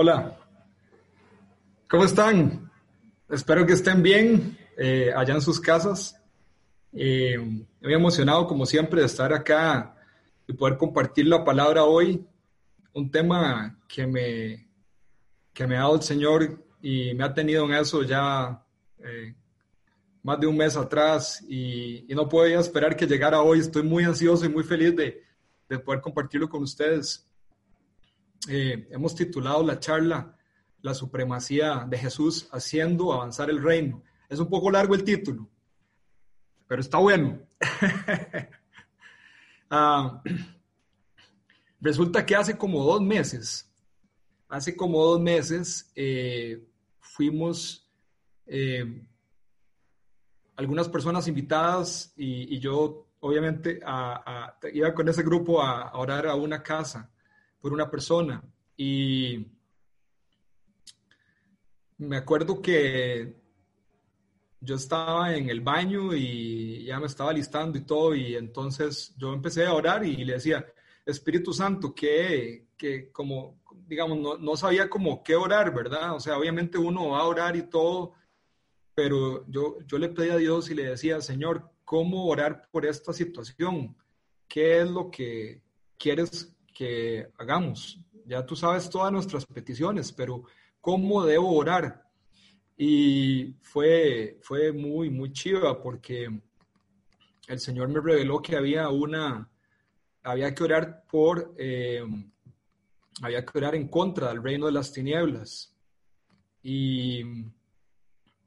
Hola, ¿cómo están? Espero que estén bien eh, allá en sus casas. Eh, muy emocionado, como siempre, de estar acá y poder compartir la palabra hoy. Un tema que me, que me ha dado el Señor y me ha tenido en eso ya eh, más de un mes atrás y, no podía esperar que llegara hoy. Estoy muy ansioso y muy feliz de, de poder compartirlo con ustedes. Eh, hemos titulado la charla La supremacía de Jesús haciendo avanzar el reino. Es un poco largo el título, pero está bueno. Ah, resulta que hace como dos meses, hace como dos meses, eh, fuimos eh, algunas personas invitadas y, yo obviamente iba con ese grupo a orar a una casa por una persona. Y me acuerdo que yo estaba en el baño y ya me estaba listando y todo, y entonces yo empecé a orar y le decía, Espíritu Santo, que, que como, digamos, no, no, sabía como qué orar, ¿verdad? O sea, obviamente uno va a orar y todo, pero yo, yo le pedí a Dios y le decía, Señor, ¿cómo orar por esta situación? ¿Qué es lo que quieres que hagamos. Ya tú sabes todas nuestras peticiones, pero ¿cómo debo orar? Y fue, fue muy, muy chiva porque el Señor me reveló que había una, había que orar por, eh, había que orar en contra del reino de las tinieblas. Y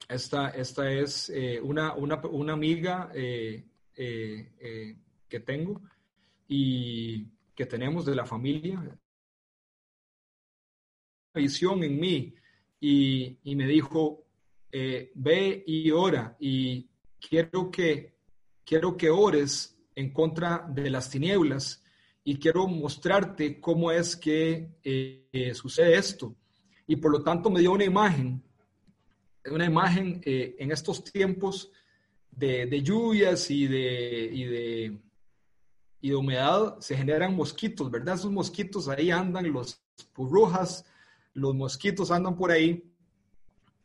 esta, esta es eh, una, una, amiga eh, que tengo y que tenemos de la familia, visión en mí y, me dijo, eh, ve y ora y quiero que, quiero que ores en contra de las tinieblas y quiero mostrarte cómo es que eh, sucede esto. Y por lo tanto me dio una imagen, una imagen eh, en estos tiempos de, lluvias y de, y de y de humedad se generan mosquitos, ¿verdad? Esos mosquitos ahí andan, los burrujas, los mosquitos andan por ahí.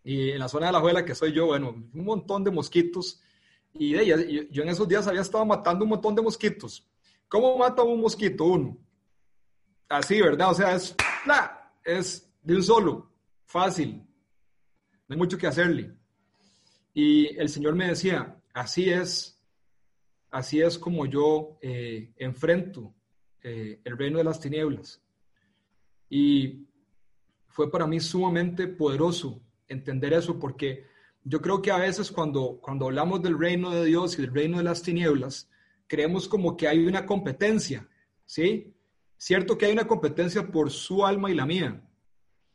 Y en la zona de la abuela que soy yo, bueno, un montón de mosquitos. Y de ella, yo en esos días había estado matando un montón de mosquitos. ¿Cómo mata un mosquito uno? Así, ¿verdad? O sea, es, es de un solo, fácil. No hay mucho que hacerle. Y el Señor me decía, así es así es como yo eh, enfrento eh, el reino de las tinieblas. Y fue para mí sumamente poderoso entender eso porque yo creo que a veces cuando, cuando hablamos del reino de Dios y del reino de las tinieblas, creemos como que hay una competencia, ¿sí? Cierto que hay una competencia por su alma y la mía,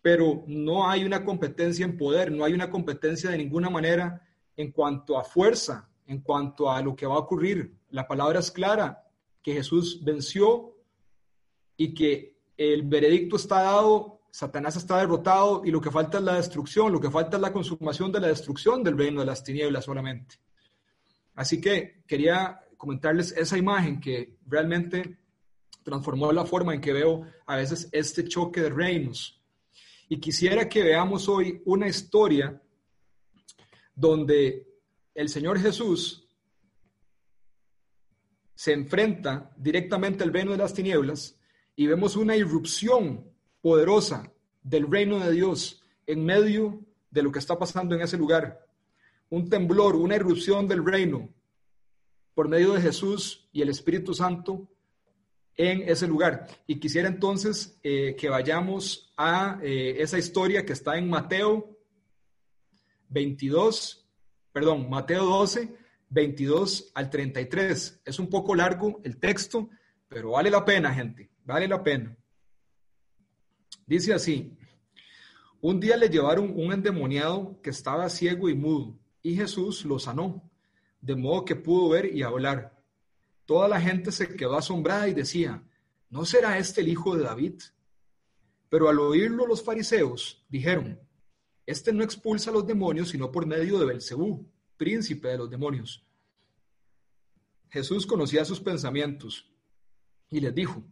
pero no hay una competencia en poder, no hay una competencia de ninguna manera en cuanto a fuerza, en cuanto a lo que va a ocurrir. La palabra es clara, que Jesús venció y que el veredicto está dado, Satanás está derrotado y lo que falta es la destrucción, lo que falta es la consumación de la destrucción del reino de las tinieblas solamente. Así que quería comentarles esa imagen que realmente transformó la forma en que veo a veces este choque de reinos. Y quisiera que veamos hoy una historia donde el Señor Jesús se enfrenta directamente al reino de las tinieblas y vemos una irrupción poderosa del reino de Dios en medio de lo que está pasando en ese lugar. Un temblor, una irrupción del reino por medio de Jesús y el Espíritu Santo en ese lugar. Y quisiera entonces eh, que vayamos a eh, esa historia que está en Mateo 22, perdón, Mateo 12, 22 al 33. Es un poco largo el texto, pero vale la pena, gente, vale la pena. Dice así, un día le llevaron un endemoniado que estaba ciego y mudo, y Jesús lo sanó, de modo que pudo ver y hablar. Toda la gente se quedó asombrada y decía, ¿no será este el hijo de David? Pero al oírlo los fariseos dijeron, este no expulsa a los demonios sino por medio de Belcebú, príncipe de los demonios. Jesús conocía sus pensamientos y les dijo: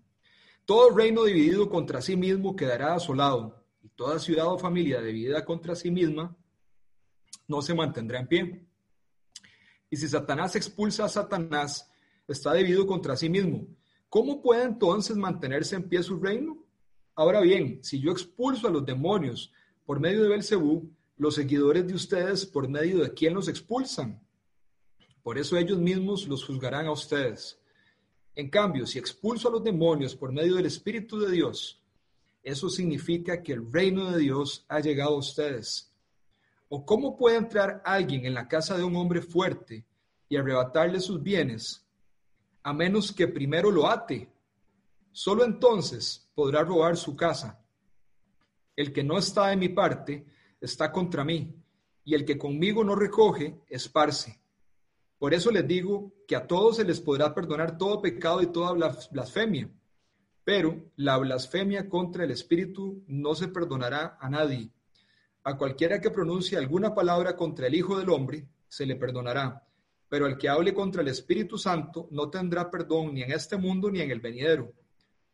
Todo reino dividido contra sí mismo quedará asolado, y toda ciudad o familia dividida contra sí misma no se mantendrá en pie. Y si Satanás expulsa a Satanás, está dividido contra sí mismo. ¿Cómo puede entonces mantenerse en pie su reino? Ahora bien, si yo expulso a los demonios por medio de Belcebú, los seguidores de ustedes por medio de quién los expulsan. Por eso ellos mismos los juzgarán a ustedes. En cambio, si expulso a los demonios por medio del Espíritu de Dios, eso significa que el reino de Dios ha llegado a ustedes. ¿O cómo puede entrar alguien en la casa de un hombre fuerte y arrebatarle sus bienes, a menos que primero lo ate? Solo entonces podrá robar su casa. El que no está de mi parte está contra mí, y el que conmigo no recoge, esparce. Por eso les digo que a todos se les podrá perdonar todo pecado y toda blasfemia, pero la blasfemia contra el Espíritu no se perdonará a nadie. A cualquiera que pronuncie alguna palabra contra el Hijo del Hombre, se le perdonará, pero el que hable contra el Espíritu Santo no tendrá perdón ni en este mundo ni en el venidero.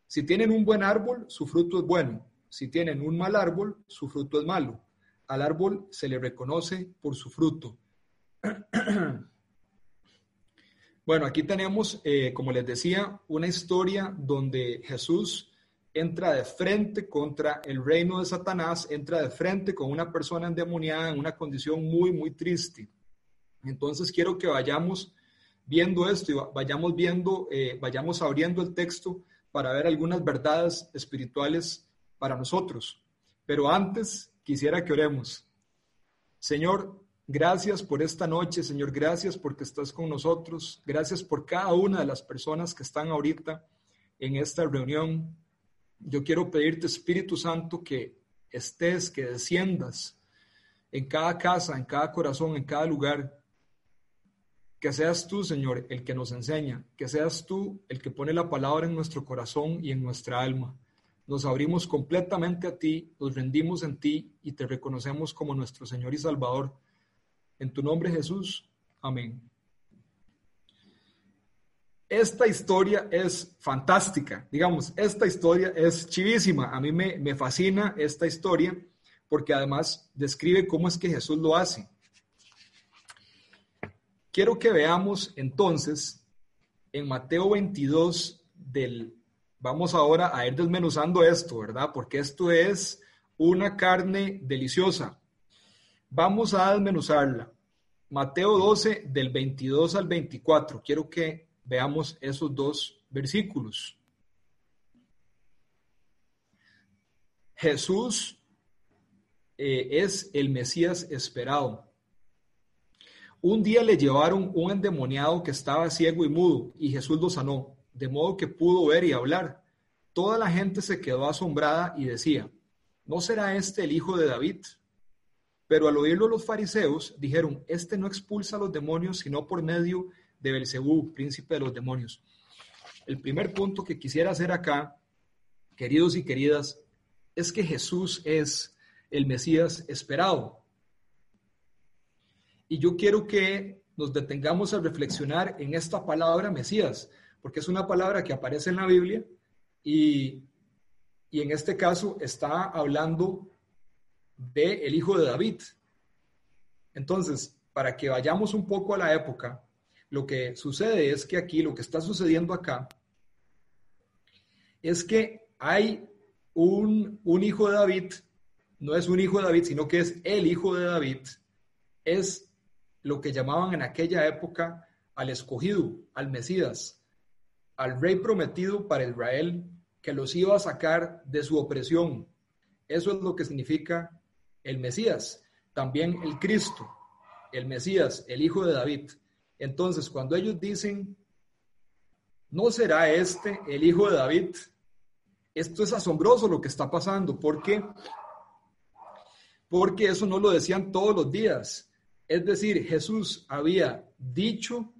Si tienen un buen árbol, su fruto es bueno. Si tienen un mal árbol, su fruto es malo. Al árbol se le reconoce por su fruto. Bueno, aquí tenemos, eh, como les decía, una historia donde Jesús entra de frente contra el reino de Satanás, entra de frente con una persona endemoniada en una condición muy, muy triste. Entonces quiero que vayamos viendo esto y vayamos viendo, eh, vayamos abriendo el texto para ver algunas verdades espirituales para nosotros. Pero antes quisiera que oremos. Señor, Gracias por esta noche, Señor. Gracias porque estás con nosotros. Gracias por cada una de las personas que están ahorita en esta reunión. Yo quiero pedirte, Espíritu Santo, que estés, que desciendas en cada casa, en cada corazón, en cada lugar. Que seas tú, Señor, el que nos enseña. Que seas tú el que pone la palabra en nuestro corazón y en nuestra alma. Nos abrimos completamente a ti, nos rendimos en ti y te reconocemos como nuestro Señor y Salvador. En tu nombre Jesús. Amén. Esta historia es fantástica, digamos, esta historia es chivísima. A mí me, me fascina esta historia porque además describe cómo es que Jesús lo hace. Quiero que veamos entonces en Mateo 22 del... Vamos ahora a ir desmenuzando esto, ¿verdad? Porque esto es una carne deliciosa. Vamos a desmenuzarla. Mateo 12, del 22 al 24. Quiero que veamos esos dos versículos. Jesús eh, es el Mesías esperado. Un día le llevaron un endemoniado que estaba ciego y mudo, y Jesús lo sanó, de modo que pudo ver y hablar. Toda la gente se quedó asombrada y decía, ¿no será este el hijo de David? Pero al oírlo los fariseos dijeron, este no expulsa a los demonios sino por medio de Belcebú, príncipe de los demonios. El primer punto que quisiera hacer acá, queridos y queridas, es que Jesús es el Mesías esperado. Y yo quiero que nos detengamos a reflexionar en esta palabra Mesías, porque es una palabra que aparece en la Biblia y, y en este caso está hablando de el hijo de David. Entonces, para que vayamos un poco a la época, lo que sucede es que aquí, lo que está sucediendo acá, es que hay un, un hijo de David, no es un hijo de David, sino que es el hijo de David, es lo que llamaban en aquella época al escogido, al Mesías, al rey prometido para Israel, que los iba a sacar de su opresión. Eso es lo que significa el Mesías, también el Cristo, el Mesías, el Hijo de David. Entonces, cuando ellos dicen, ¿no será este el Hijo de David? Esto es asombroso lo que está pasando. ¿Por qué? Porque eso no lo decían todos los días. Es decir, Jesús había dicho,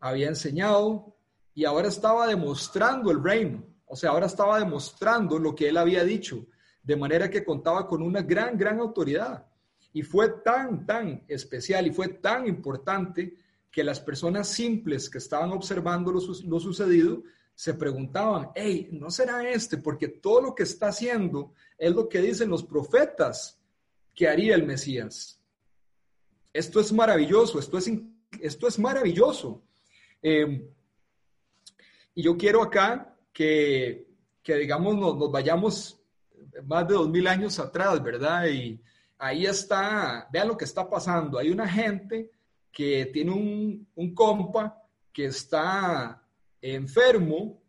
había enseñado y ahora estaba demostrando el reino. O sea, ahora estaba demostrando lo que él había dicho de manera que contaba con una gran, gran autoridad. Y fue tan, tan especial y fue tan importante que las personas simples que estaban observando lo, sucedido se preguntaban, hey, ¿no será este? Porque todo lo que está haciendo es lo que dicen los profetas que haría el Mesías. Esto es maravilloso, esto es, esto es maravilloso. Em, y yo quiero acá que, que digamos, nos, vayamos más de dos mil años atrás, ¿verdad? Y ahí está, vean lo que está pasando. Hay una gente que tiene un, un compa que está enfermo,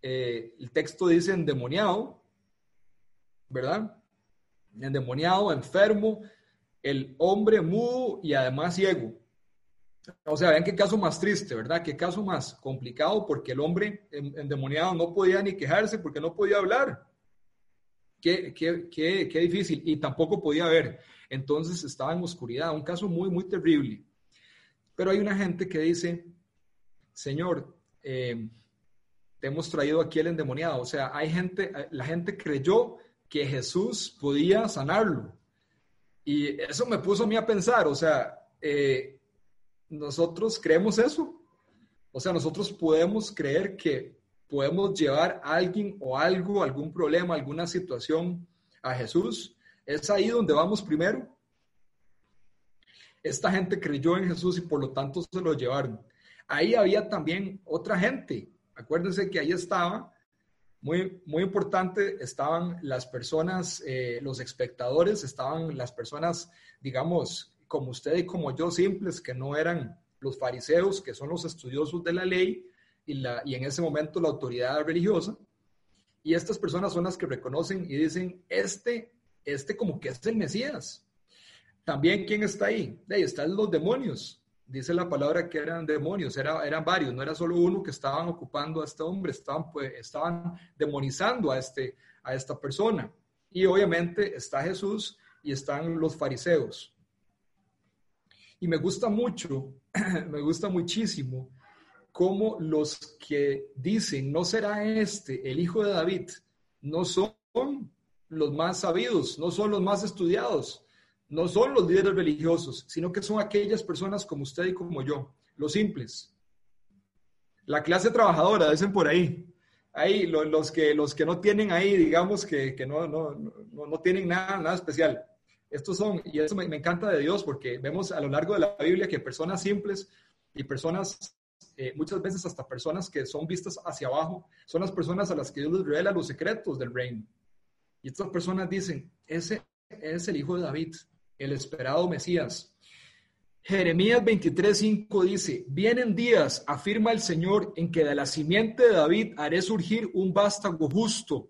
eh, el texto dice endemoniado, ¿verdad? Endemoniado, enfermo, el hombre mudo y además ciego. O sea, vean qué caso más triste, ¿verdad? Qué caso más complicado porque el hombre endemoniado no podía ni quejarse porque no podía hablar. Qué, qué, qué, qué difícil. Y tampoco podía ver. Entonces estaba en oscuridad. Un caso muy, muy terrible. Pero hay una gente que dice, Señor, eh, te hemos traído aquí el endemoniado. O sea, hay gente, la gente creyó que Jesús podía sanarlo. Y eso me puso a mí a pensar, o sea, eh, nosotros creemos eso. O sea, nosotros podemos creer que podemos llevar a alguien o algo, algún problema, alguna situación a Jesús. Es ahí donde vamos primero. Esta gente creyó en Jesús y por lo tanto se lo llevaron ahí había también otra gente. Acuérdense que ahí estaba, muy, muy importante, estaban las personas, eh, los espectadores, estaban las personas, digamos, como usted y como yo, simples, que no eran los fariseos, que son los estudiosos de la ley y, la, y en ese momento la autoridad religiosa. Y estas personas son las que reconocen y dicen, este, este como que es el Mesías. También, ¿quién está ahí? Ahí están los demonios dice la palabra que eran demonios, era, eran varios, no era solo uno que estaban ocupando a este hombre, estaban, pues, estaban demonizando a, este, a esta persona. Y obviamente está Jesús y están los fariseos. Y me gusta mucho, me gusta muchísimo cómo los que dicen, no será este el hijo de David, no son los más sabidos, no son los más estudiados, no son los líderes religiosos, sino que son aquellas personas como usted y como yo, los simples. La clase trabajadora, dicen por ahí. Ahí, los, que, los que no tienen ahí, digamos que, no, no, tienen nada, nada especial. Estos son, y eso me, encanta de Dios, porque vemos a lo largo de la Biblia que personas simples y personas, eh, muchas veces hasta personas que son vistas hacia abajo, son las personas a las que Dios les revela los secretos del reino. Y estas personas dicen, ese es el hijo de David, el esperado Mesías. Jeremías 23:5 dice, vienen días, afirma el Señor, en que de la simiente de David haré surgir un vástago justo.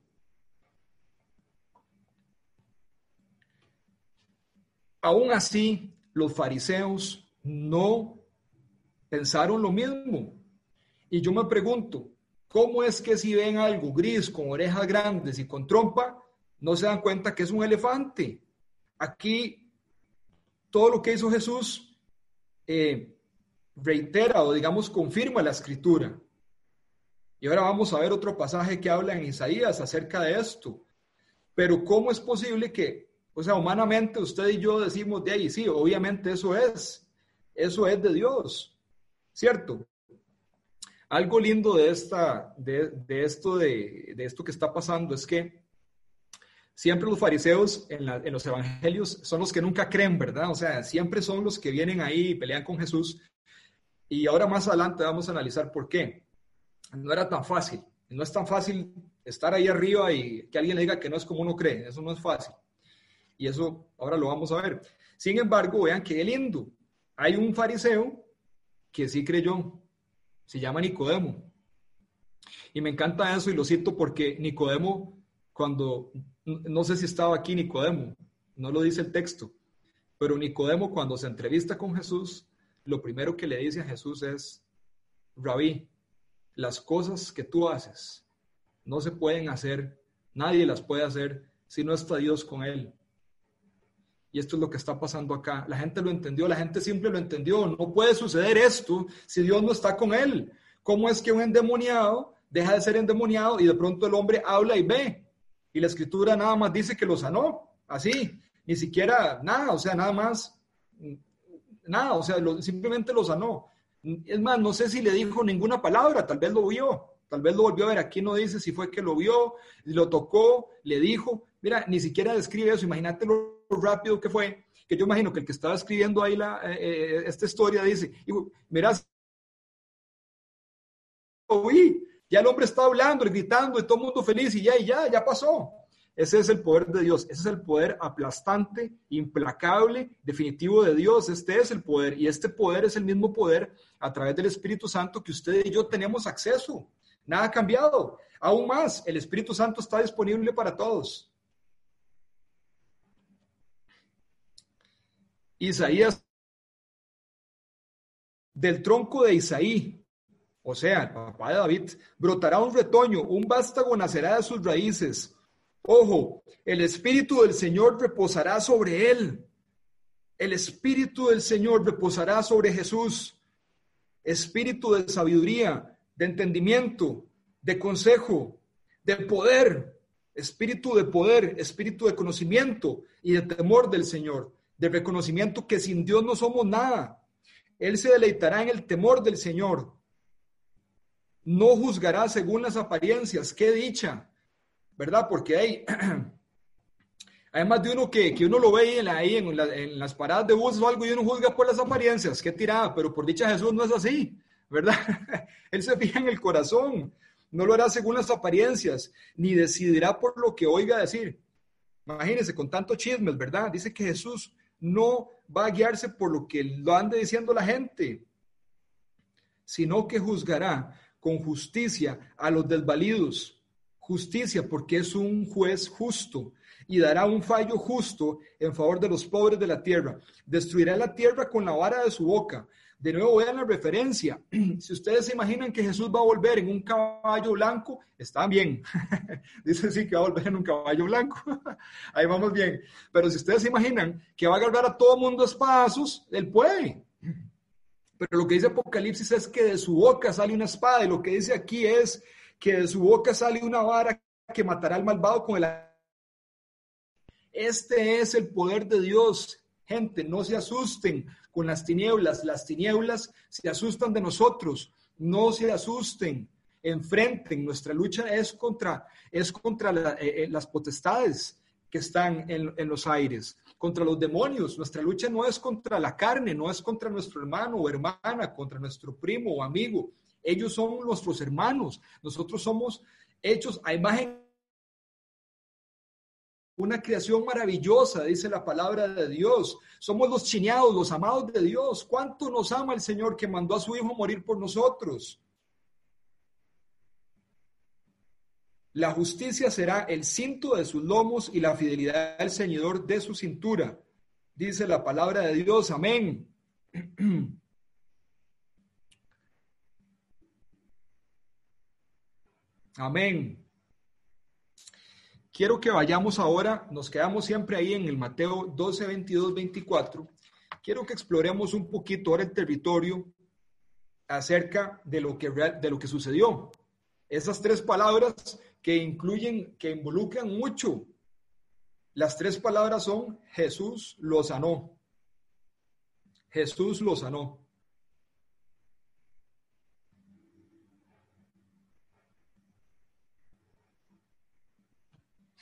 Aún así, los fariseos no pensaron lo mismo. Y yo me pregunto, ¿cómo es que si ven algo gris con orejas grandes y con trompa, no se dan cuenta que es un elefante? Aquí todo lo que hizo Jesús eh, reitera o digamos confirma la escritura. Y ahora vamos a ver otro pasaje que habla en Isaías acerca de esto. Pero ¿cómo es posible que, o sea, humanamente usted y yo decimos de ahí, sí, obviamente eso es, eso es de Dios, ¿cierto? Algo lindo de, esta, de, esto, de, de esto que está pasando es que Siempre los fariseos en, los evangelios son los que nunca creen, ¿verdad? O sea, siempre son los que vienen ahí y pelean con Jesús. Y ahora más adelante vamos a analizar por qué. No era tan fácil. No es tan fácil estar ahí arriba y que alguien le diga que no es como uno cree. Eso no es fácil. Y eso ahora lo vamos a ver. Sin embargo, vean qué lindo. Hay un fariseo que sí creyó. Se llama Nicodemo. Y me encanta eso y lo cito porque Nicodemo, cuando no sé si estaba aquí Nicodemo, no lo dice el texto, pero Nicodemo cuando se entrevista con Jesús, lo primero que le dice a Jesús es, Rabí, las cosas que tú haces no se pueden hacer, nadie las puede hacer si no está Dios con él. Y esto es lo que está pasando acá. La gente lo entendió, la gente simple lo entendió. No puede suceder esto si Dios no está con él. ¿Cómo es que un endemoniado deja de ser endemoniado y de pronto el hombre habla y ve? y la escritura nada más dice que lo sanó, así, ni siquiera nada, o sea, nada más, nada, o sea, simplemente lo sanó. Es más, no sé si le dijo ninguna palabra, tal vez lo vio, tal vez lo volvió a ver, aquí no dice si fue que lo vio, lo tocó, le dijo, mira, ni siquiera describe eso, imagínate lo rápido que fue, que yo imagino que el que estaba escribiendo ahí la, eh, eh, esta historia dice, mira, oí, ya el hombre está hablando, gritando, y todo el mundo feliz, y ya, y ya, ya pasó. Ese es el poder de Dios, ese es el poder aplastante, implacable, definitivo de Dios. Este es el poder y este poder es el mismo poder a través del Espíritu Santo que usted y yo tenemos acceso. Nada ha cambiado. Aún más, el Espíritu Santo está disponible para todos. Isaías, del tronco de Isaí, o sea, el papá de David, brotará un retoño, un vástago nacerá de sus raíces Ojo, el Espíritu del Señor reposará sobre él. El Espíritu del Señor reposará sobre Jesús. Espíritu de sabiduría, de entendimiento, de consejo, de poder. Espíritu de poder, espíritu de conocimiento y de temor del Señor. De reconocimiento que sin Dios no somos nada. Él se deleitará en el temor del Señor. No juzgará según las apariencias. Qué dicha ¿verdad? Porque hay, hay más de uno que, que uno lo ve ahí, en, en, las paradas de bus o algo y uno juzga por las apariencias, qué tirada, pero por dicha Jesús no es así, ¿verdad? Él se fija en el corazón, no lo hará según las apariencias, ni decidirá por lo que oiga decir. Imagínense, con tanto chismes, ¿verdad? Dice que Jesús no va a guiarse por lo que lo ande diciendo la gente, sino que juzgará con justicia a los desvalidos justicia porque es un juez justo y dará un fallo justo en favor de los pobres de la tierra. Destruirá la tierra con la vara de su boca. De nuevo, vean la referencia. Si ustedes se imaginan que Jesús va a volver en un caballo blanco, está bien. Dice sí que va a volver en un caballo blanco. Ahí vamos bien. Pero si ustedes se imaginan que va a agarrar a todo mundo espadazos, él puede. Pero lo que dice Apocalipsis es que de su boca sale una espada y lo que dice aquí es que de su boca sale una vara que matará al malvado con el... Este es el poder de Dios. Gente, no se asusten con las tinieblas. Las tinieblas se asustan de nosotros. No se asusten. Enfrenten. Nuestra lucha es contra, es contra eh, eh, las potestades que están en, en, los aires, contra los demonios. Nuestra lucha no es contra la carne, no es contra nuestro hermano o hermana, contra nuestro primo o amigo. Ellos son nuestros hermanos. Nosotros somos hechos a imagen. Una creación maravillosa, dice la palabra de Dios. Somos los chineados, los amados de Dios. ¿Cuánto nos ama el Señor que mandó a su Hijo morir por nosotros? La justicia será el cinto de sus lomos y la fidelidad el ceñidor de su cintura. Dice la palabra de Dios. Amén. Amén. Quiero que vayamos ahora, nos quedamos siempre ahí en el Mateo 12, 22, 24. Quiero que exploremos un poquito ahora el territorio acerca de lo que, de lo que sucedió. Esas tres palabras que incluyen, que involucran mucho. Las tres palabras son Jesús lo sanó. Jesús lo sanó.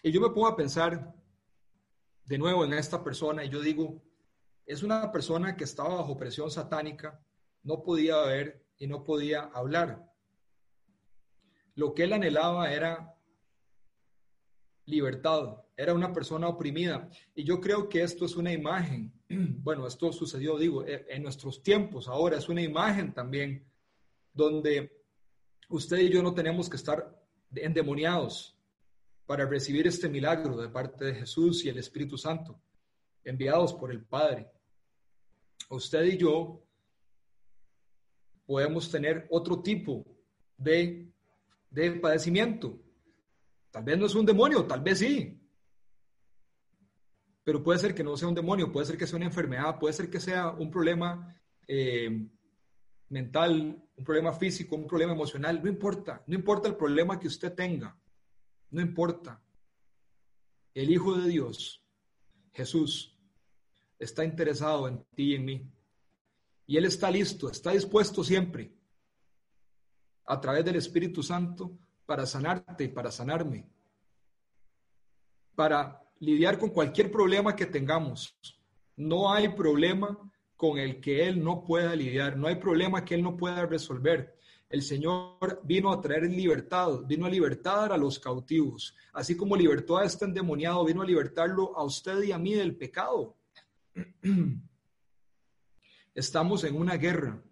Y yo me pongo a pensar de nuevo en esta persona y yo digo, es una persona que estaba bajo presión satánica, no podía ver y no podía hablar. Lo que él anhelaba era libertad, era una persona oprimida. Y yo creo que esto es una imagen, bueno, esto sucedió, digo, e, en nuestros tiempos, ahora es una imagen también donde usted y yo no tenemos que estar endemoniados, para recibir este milagro de parte de Jesús y el Espíritu Santo, enviados por el Padre. Usted y yo podemos tener otro tipo de, de padecimiento. Tal vez no es un demonio, tal vez sí. Pero puede ser que no sea un demonio, puede ser que sea una enfermedad, puede ser que sea un problema eh, mental, un problema físico, un problema emocional, no importa, no importa el problema que usted tenga. No importa. El Hijo de Dios, Jesús, está interesado en ti y en mí. Y Él está listo, está dispuesto siempre a través del Espíritu Santo para sanarte, para sanarme, para lidiar con cualquier problema que tengamos. No hay problema con el que Él no pueda lidiar, no hay problema que Él no pueda resolver. El Señor vino a traer libertad, vino a libertar a los cautivos, así como libertó a este endemoniado, vino a libertarlo a usted y a mí del pecado. Estamos en una guerra.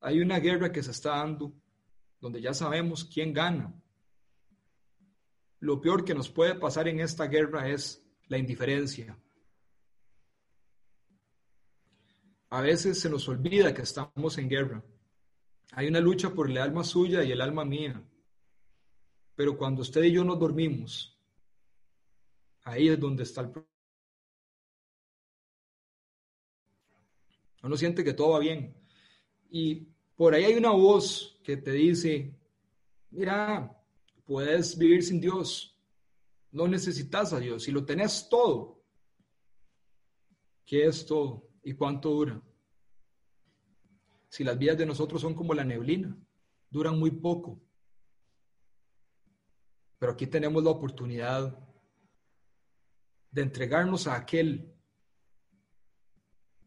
Hay una guerra que se está dando donde ya sabemos quién gana. Lo peor que nos puede pasar en esta guerra es la indiferencia. A veces se nos olvida que estamos en guerra. Hay una lucha por el alma suya y el alma mía. Pero cuando usted y yo nos dormimos, ahí es donde está el problema. Uno siente que todo va bien. Y por ahí hay una voz que te dice, mira, puedes vivir sin Dios. No necesitas a Dios. Si lo tenés todo, ¿qué es todo? ¿Y cuánto dura? Si las vidas de nosotros son como la neblina, duran muy poco. Pero aquí tenemos la oportunidad de entregarnos a aquel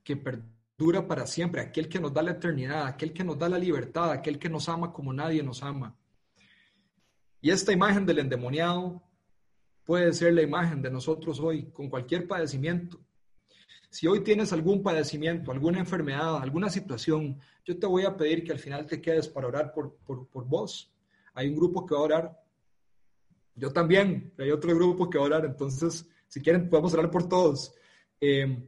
que perdura para siempre, aquel que nos da la eternidad, aquel que nos da la libertad, aquel que nos ama como nadie nos ama. Y esta imagen del endemoniado puede ser la imagen de nosotros hoy, con cualquier padecimiento. Si hoy tienes algún padecimiento, alguna enfermedad, alguna situación, yo te voy a pedir que al final te quedes para orar por, por, vos. Hay un grupo que va a orar. Yo también, hay otro grupo que va a orar. Entonces, si quieren, podemos orar por todos. Eh,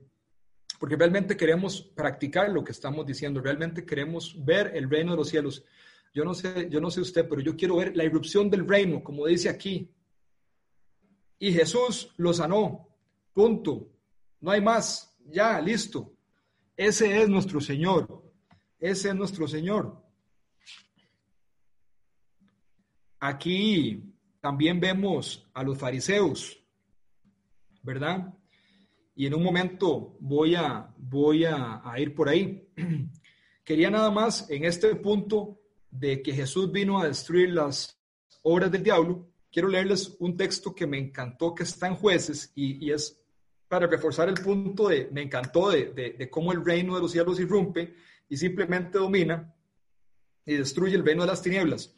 porque realmente queremos practicar lo que estamos diciendo, realmente queremos ver el reino de los cielos. Yo no sé, yo no sé usted, pero yo quiero ver la irrupción del reino, como dice aquí. Y Jesús lo sanó. Punto. No hay más ya, listo. Ese es nuestro Señor. Ese es nuestro Señor. Aquí también vemos a los fariseos, ¿verdad? Y en un momento voy a, voy a, ir por ahí. Quería nada más en este punto de que Jesús vino a destruir las obras del diablo, quiero leerles un texto que me encantó que está en jueces y, y es para reforzar el punto de, me encantó de, de, cómo el reino de los cielos irrumpe y simplemente domina y destruye el reino de las tinieblas.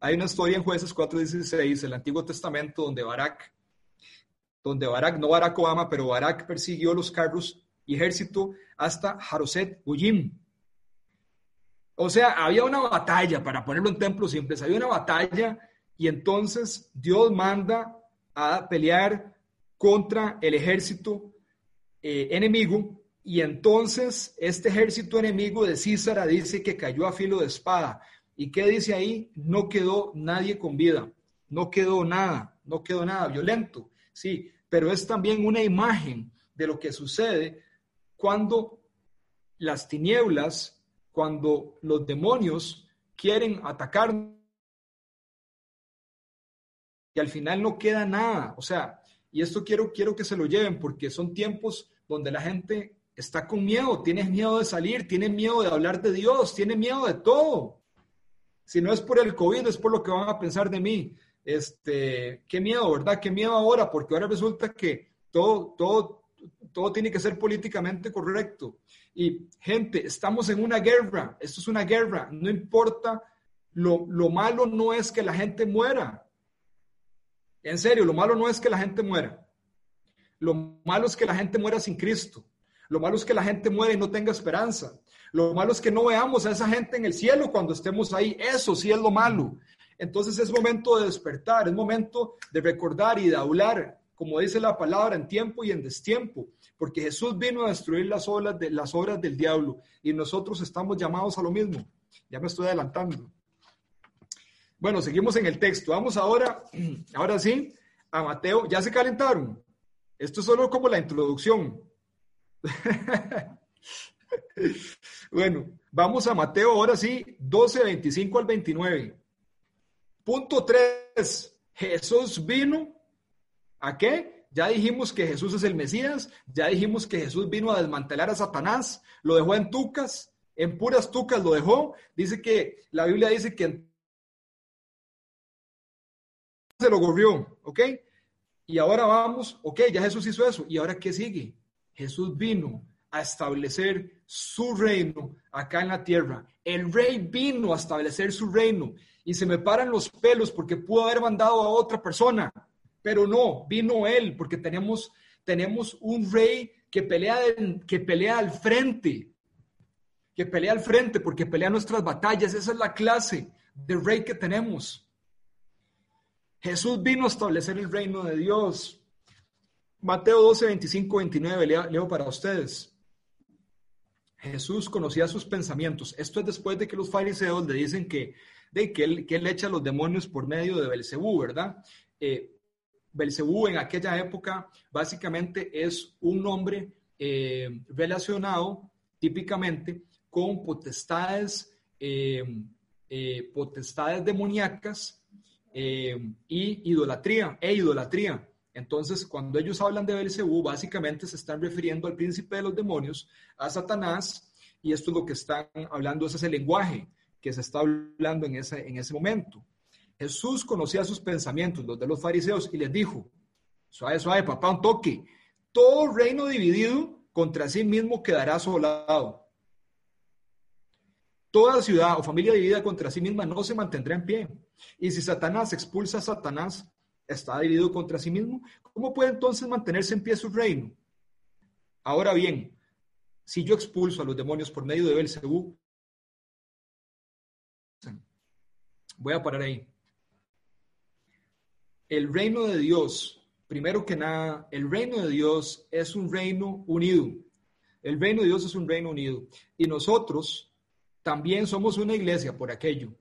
Hay una historia en Jueces 4.16, el Antiguo Testamento, donde Barak, donde Barak, no Barak Obama, pero Barak persiguió los carros y ejército hasta Jaroset Uyim. O sea, había una batalla, para ponerlo en templos simples, había una batalla y entonces Dios manda a pelear contra el ejército eh, enemigo y entonces este ejército enemigo de Císara dice que cayó a filo de espada. ¿Y qué dice ahí? No quedó nadie con vida, no quedó nada, no quedó nada violento, sí, pero es también una imagen de lo que sucede cuando las tinieblas, cuando los demonios quieren atacar y al final no queda nada, o sea, y esto quiero, quiero que se lo lleven porque son tiempos donde la gente está con miedo, tiene miedo de salir, tiene miedo de hablar de Dios, tiene miedo de todo. Si no es por el COVID, es por lo que van a pensar de mí. Este, qué miedo, ¿verdad? Qué miedo ahora, porque ahora resulta que todo, todo, todo tiene que ser políticamente correcto. Y gente, estamos en una guerra, esto es una guerra, no importa, lo, lo malo no es que la gente muera, en serio, lo malo no es que la gente muera. Lo malo es que la gente muera sin Cristo. Lo malo es que la gente muera y no tenga esperanza. Lo malo es que no veamos a esa gente en el cielo cuando estemos ahí. Eso sí es lo malo. Entonces es momento de despertar, es momento de recordar y de hablar, como dice la palabra, en tiempo y en destiempo, porque Jesús vino a destruir las obras, de, las obras del diablo y nosotros estamos llamados a lo mismo. Ya me estoy adelantando. Bueno, seguimos en el texto. Vamos ahora, ahora sí, a Mateo. ¿Ya se calentaron? Esto es solo como la introducción. bueno, vamos a Mateo ahora sí, 12, 25 al 29. Punto 3. Jesús vino a qué? Ya dijimos que Jesús es el Mesías, ya dijimos que Jesús vino a desmantelar a Satanás, lo dejó en tucas, en puras tucas lo dejó. Dice que la Biblia dice que se lo corrió, ¿ok? Y ahora vamos, ok, ya Jesús hizo eso. ¿Y ahora qué sigue? Jesús vino a establecer su reino acá en la tierra. El rey vino a establecer su reino y se me paran los pelos porque pudo haber mandado a otra persona, pero no, vino él porque tenemos, tenemos un rey que pelea, que pelea al frente, que pelea al frente porque pelea nuestras batallas. Esa es la clase de rey que tenemos. Jesús vino a establecer el reino de Dios. Mateo 12, 25, 29, leo para ustedes. Jesús conocía sus pensamientos. Esto es después de que los fariseos le dicen que, de que, él, que echa los demonios por medio de Belcebú, ¿verdad? Eh, Belcebú en aquella época básicamente es un nombre eh, relacionado típicamente con potestades, eh, eh, potestades demoníacas y idolatría, e idolatría. Entonces, cuando ellos hablan de Belcebú, básicamente se están refiriendo al príncipe de los demonios, a Satanás, y esto es lo que están hablando, ese es el lenguaje que se está hablando en ese, en ese momento. Jesús conocía sus pensamientos, los de los fariseos, y les dijo, suave, suave, papá, un toque, todo reino dividido contra sí mismo quedará asolado. Toda ciudad o familia dividida contra sí misma no se mantendrá en pie. Y si Satanás expulsa a Satanás, está dividido contra sí mismo, ¿cómo puede entonces mantenerse en pie su reino? Ahora bien, si yo expulso a los demonios por medio de Belcebú, voy a parar ahí. El reino de Dios, primero que nada, el reino de Dios es un reino unido. El reino de Dios es un reino unido. Y nosotros también somos una iglesia por aquello.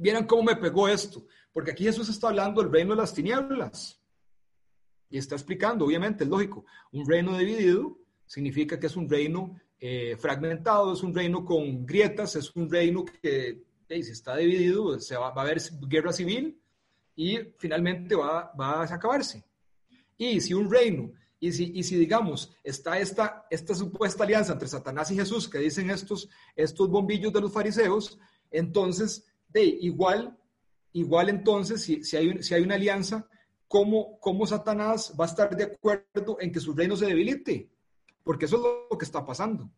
Vieran cómo me pegó esto, porque aquí Jesús está hablando del reino de las tinieblas. Y está explicando, obviamente, es lógico, un reino dividido significa que es un reino eh, fragmentado, es un reino con grietas, es un reino que si está dividido, se va, a haber guerra civil y finalmente va, va, a acabarse. Y si un reino, y si, y si digamos, está esta, esta supuesta alianza entre Satanás y Jesús, que dicen estos, estos bombillos de los fariseos, entonces de igual, igual entonces, si, si, hay, si hay una alianza, ¿cómo, ¿cómo Satanás va a estar de acuerdo en que su reino se debilite? Porque eso es lo que está pasando.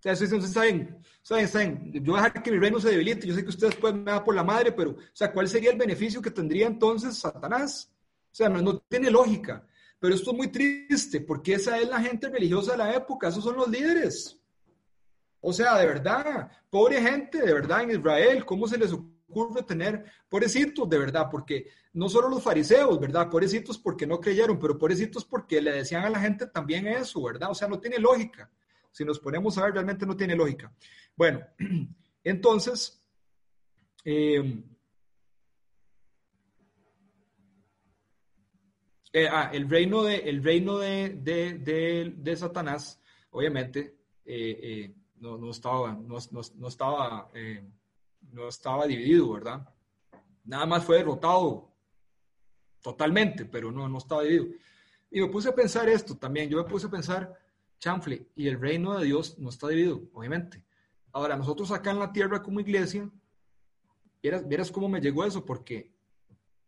Sea, entonces, ¿saben? ¿saben? ¿saben? Yo voy a dejar que mi reino se debilite. Yo sé que ustedes pueden me dar por la madre, pero, o sea, ¿cuál sería el beneficio que tendría entonces Satanás? O sea, no, no tiene lógica. Pero esto es muy triste, porque esa es la gente religiosa de la época, esos son los líderes. O sea, de verdad, pobre gente, de verdad, en Israel, ¿cómo se les ocurre tener pobrecitos, de verdad? Porque no solo los fariseos, ¿verdad? Pobrecitos porque no creyeron, pero pobrecitos porque le decían a la gente también eso, ¿verdad? O sea, no tiene lógica. Si nos ponemos a ver, realmente no tiene lógica. Bueno, entonces, eh, eh, ah, el reino de, el reino de, de, de, Satanás, obviamente, eh, no, no estaba, no, no, estaba, eh, no estaba dividido, ¿verdad? Nada más fue derrotado totalmente, pero no, no estaba dividido. Y me puse a pensar esto también, yo me puse a pensar, chanfle, y el reino de Dios no está dividido, obviamente. Ahora, nosotros acá en la tierra como iglesia, vieras, vieras cómo me llegó eso, porque,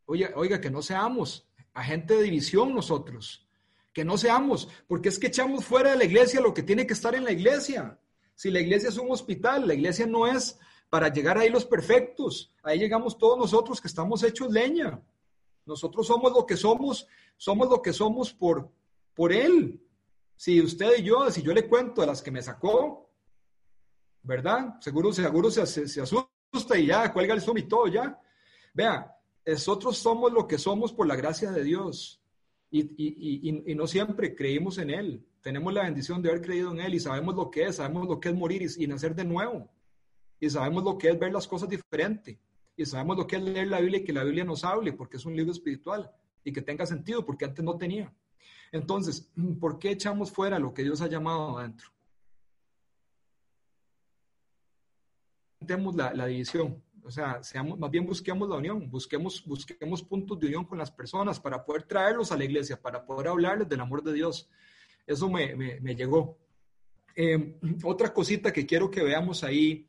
oiga, oiga, que no seamos agente de división nosotros, que no seamos, porque es que echamos fuera de la iglesia lo que tiene que estar en la iglesia. Si la iglesia es un hospital, la iglesia no es para llegar ahí los perfectos. Ahí llegamos todos nosotros que estamos hechos leña. Nosotros somos lo que somos, somos lo que somos por, por Él. Si usted y yo, si yo le cuento a las que me sacó, ¿verdad? Seguro, seguro se, se, asusta y ya, cuelga el zoom y ya. Vea, nosotros somos lo que somos por la gracia de Dios. Y, y, y, y no siempre creímos en Él tenemos la bendición de haber creído en Él y sabemos lo que es, sabemos lo que es morir y, nacer de nuevo. Y sabemos lo que es ver las cosas diferente. Y sabemos lo que es leer la Biblia y que la Biblia nos hable, porque es un libro espiritual y que tenga sentido, porque antes no tenía. Entonces, ¿por qué echamos fuera lo que Dios ha llamado adentro? Tenemos la, la división, o sea, seamos, más bien busquemos la unión, busquemos, busquemos puntos de unión con las personas para poder traerlos a la iglesia, para poder hablarles del amor de Dios. Eso me, me, llegó. Em, otra cosita que quiero que veamos ahí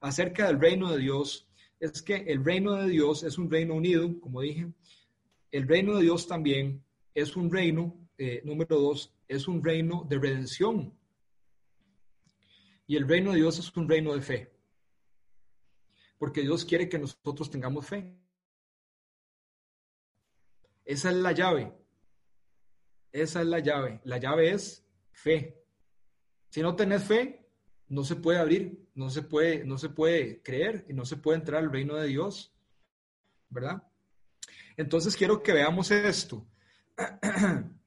acerca del reino de Dios. es que el reino de Dios es un reino unido, como dije. El reino de Dios también es un reino, eh, número dos, es un reino de redención. Y el reino de Dios es un reino de fe. Porque Dios quiere que nosotros tengamos fe. Esa es la llave. Esa es la llave. La llave es fe. Si no tenés fe, no se puede abrir, no se puede, no se puede creer y no se puede entrar al reino de Dios. ¿Verdad? Entonces quiero que veamos esto.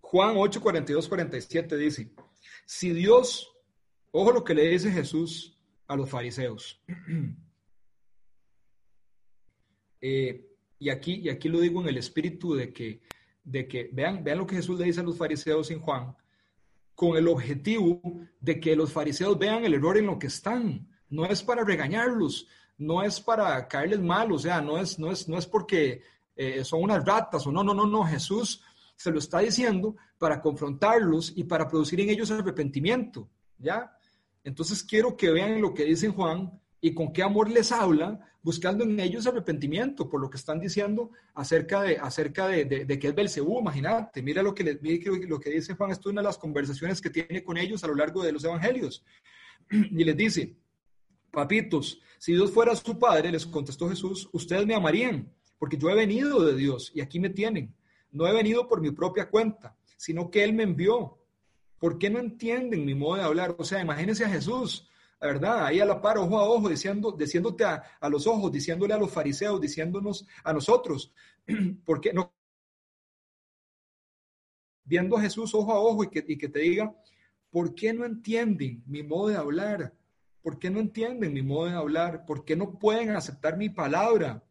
Juan 8, 42, 47 dice, si Dios, ojo lo que le dice Jesús a los fariseos. Eh, y, aquí, y aquí lo digo en el espíritu de que de que, vean, vean lo que Jesús le dice a los fariseos en Juan, con el objetivo de que los fariseos vean el error en lo que están. No es para regañarlos, no es para caerles mal, o sea, no es, no es, no es porque eh, son unas ratas o no, no, no, no. Jesús se lo está diciendo para confrontarlos y para producir en ellos arrepentimiento, ¿ya? Entonces quiero que vean lo que dice Juan y con qué amor les habla, buscando en ellos arrepentimiento por lo que están diciendo acerca de, acerca de, de, que es Belcebú, imagínate, mira lo que, les, lo que dice Juan, esto es una de las conversaciones que tiene con ellos a lo largo de los evangelios, y les dice, papitos, si Dios fuera su padre, les contestó Jesús, ustedes me amarían, porque yo he venido de Dios y aquí me tienen, no he venido por mi propia cuenta, sino que Él me envió. ¿Por qué no entienden mi modo de hablar? O sea, imagínense a Jesús, ¿verdad? Ahí a la par, ojo a ojo, diciendo, diciéndote a, los ojos, diciéndole a los fariseos, diciéndonos a nosotros, ¿por qué no? Viendo a Jesús ojo a ojo y que, y que te diga, ¿por qué no entienden mi modo de hablar? ¿Por qué no entienden mi modo de hablar? ¿Por qué no pueden aceptar mi palabra?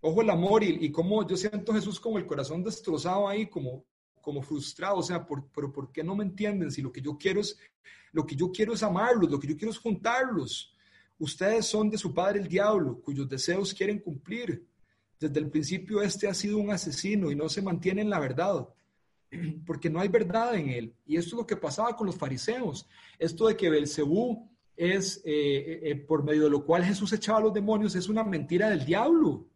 Ojo el amor y, y cómo yo siento a Jesús como el corazón destrozado ahí, como, como frustrado, o sea, por, pero ¿por qué no me entienden si lo que yo quiero es lo que yo quiero es amarlos, lo que yo quiero es juntarlos. Ustedes son de su padre el diablo, cuyos deseos quieren cumplir. Desde el principio este ha sido un asesino y no se mantiene en la verdad, porque no hay verdad en él. Y esto es lo que pasaba con los fariseos. Esto de que Belcebú es, eh, eh, eh, por medio de lo cual Jesús echaba a los demonios, es una mentira del diablo.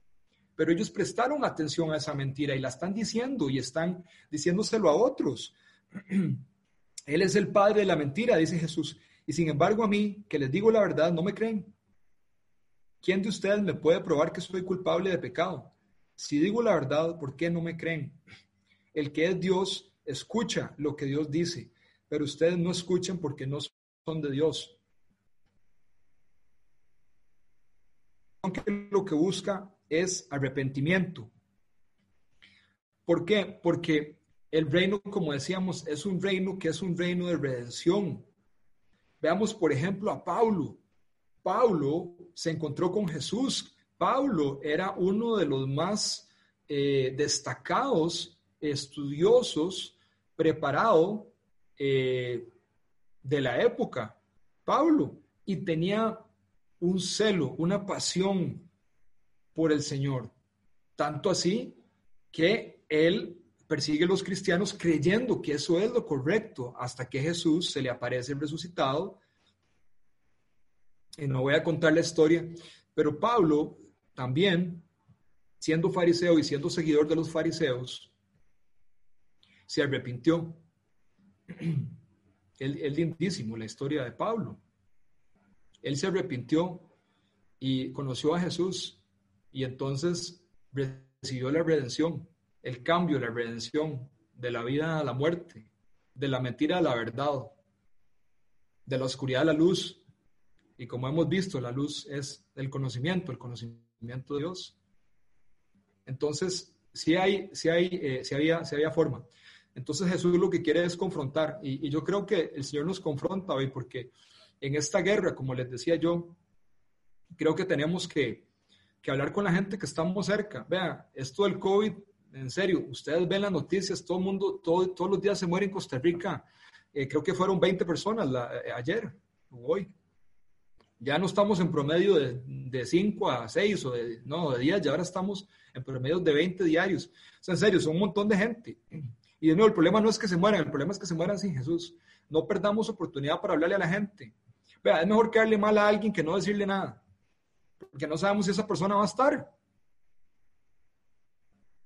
Pero ellos prestaron atención a esa mentira y la están diciendo y están diciéndoselo a otros. Él es el padre de la mentira, dice Jesús. Y sin embargo a mí, que les digo la verdad, no me creen. ¿Quién de ustedes me puede probar que soy culpable de pecado? Si digo la verdad, ¿por qué no me creen? El que es Dios escucha lo que Dios dice, pero ustedes no escuchan porque no son de Dios. Aunque lo que busca es arrepentimiento. ¿Por qué? Porque el reino, como decíamos, es un reino que es un reino de redención. Veamos, por ejemplo, a Pablo. Pablo se encontró con Jesús. Pablo era uno de los más eh, destacados estudiosos, preparado eh, de la época. Pablo, y tenía un celo, una pasión por el Señor. Tanto así que él persigue a los cristianos creyendo que eso es lo correcto hasta que Jesús se le aparece resucitado. Y no voy a contar la historia, pero Pablo también, siendo fariseo y siendo seguidor de los fariseos, se arrepintió. Es lindísimo la historia de Pablo. Él se arrepintió y conoció a Jesús y entonces recibió la redención el cambio, la redención, de la vida a la muerte, de la mentira a la verdad, de la oscuridad a la luz. Y como hemos visto, la luz es el conocimiento, el conocimiento de Dios. Entonces, si hay, si hay, eh, había, si había forma. Entonces Jesús lo que quiere es confrontar. Y, y, yo creo que el Señor nos confronta hoy porque en esta guerra, como les decía yo, creo que tenemos que, que hablar con la gente que estamos cerca. Vea, esto del COVID en serio, ustedes ven las noticias, todo el mundo, todo, todos los días se muere en Costa Rica. Eh, creo que fueron 20 personas eh, ayer o hoy. Ya no estamos en promedio de, 5 a 6 o de, no, de 10, ya ahora estamos en promedio de 20 diarios. O sea, en serio, son un montón de gente. Y de nuevo, el problema no es que se mueran, el problema es que se mueran sin Jesús. No perdamos oportunidad para hablarle a la gente. Vea, es mejor caerle mal a alguien que no decirle nada, porque no sabemos si esa persona va a estar.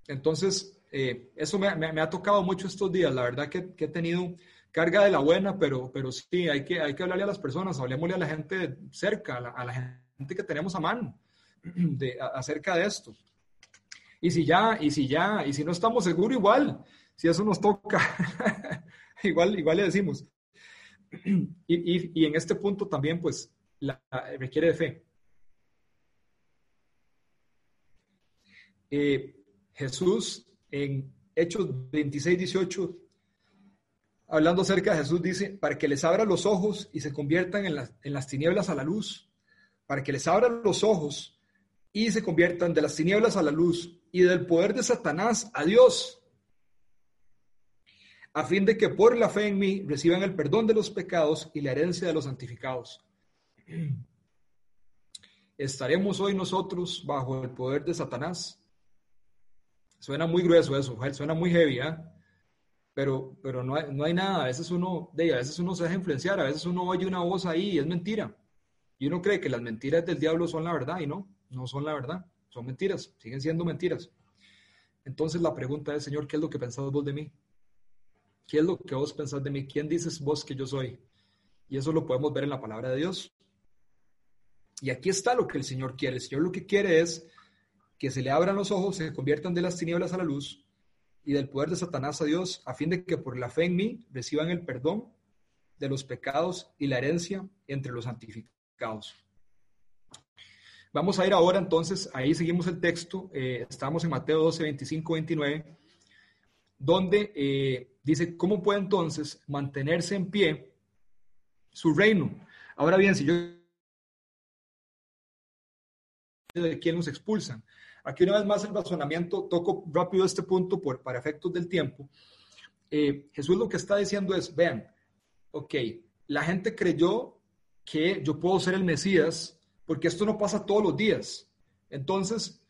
Entonces, eh, eso me, ha tocado mucho estos días, la verdad que, he tenido carga de la buena, pero, pero sí, hay que, hay que hablarle a las personas, hablemosle a la gente cerca, a la, gente que tenemos a mano de, acerca de esto. Y si ya, y si ya, y si no estamos seguros, igual, si eso nos toca, igual, igual le decimos. Y, y, en este punto también, pues, la, requiere de fe. Jesús en Hechos 26, 18, hablando acerca de Jesús, dice, para que les abra los ojos y se conviertan en las, en las tinieblas a la luz, para que les abra los ojos y se conviertan de las tinieblas a la luz y del poder de Satanás a Dios, a fin de que por la fe en mí reciban el perdón de los pecados y la herencia de los santificados. ¿Estaremos hoy nosotros bajo el poder de Satanás? Suena muy grueso eso, suena muy heavy, ¿eh? Pero, pero no, hay, no hay nada. A veces uno, a veces uno se deja influenciar, a veces uno oye una voz ahí y es mentira. Y uno cree que las mentiras del diablo son la verdad y no, no son la verdad. Son mentiras, siguen siendo mentiras. Entonces la pregunta es, Señor, ¿qué es lo que pensás vos de mí? ¿Qué es lo que vos pensás de mí? ¿Quién dices vos que yo soy? Y eso lo podemos ver en la palabra de Dios. Y aquí está lo que el Señor quiere. El Señor lo que quiere es que se le abran los ojos, se conviertan de las tinieblas a la luz y del poder de Satanás a Dios, a fin de que por la fe en mí reciban el perdón de los pecados y la herencia entre los santificados. Vamos a ir ahora entonces, ahí seguimos el texto, eh, estamos en Mateo 12, 25, 29, donde eh, dice, ¿cómo puede entonces mantenerse en pie su reino? Ahora bien, si yo de quién nos expulsan. Aquí una vez más el razonamiento, toco rápido este punto por, para efectos del tiempo. Eh, Jesús lo que está diciendo es, vean, ok, la gente creyó que yo puedo ser el Mesías porque esto no pasa todos los días. Entonces,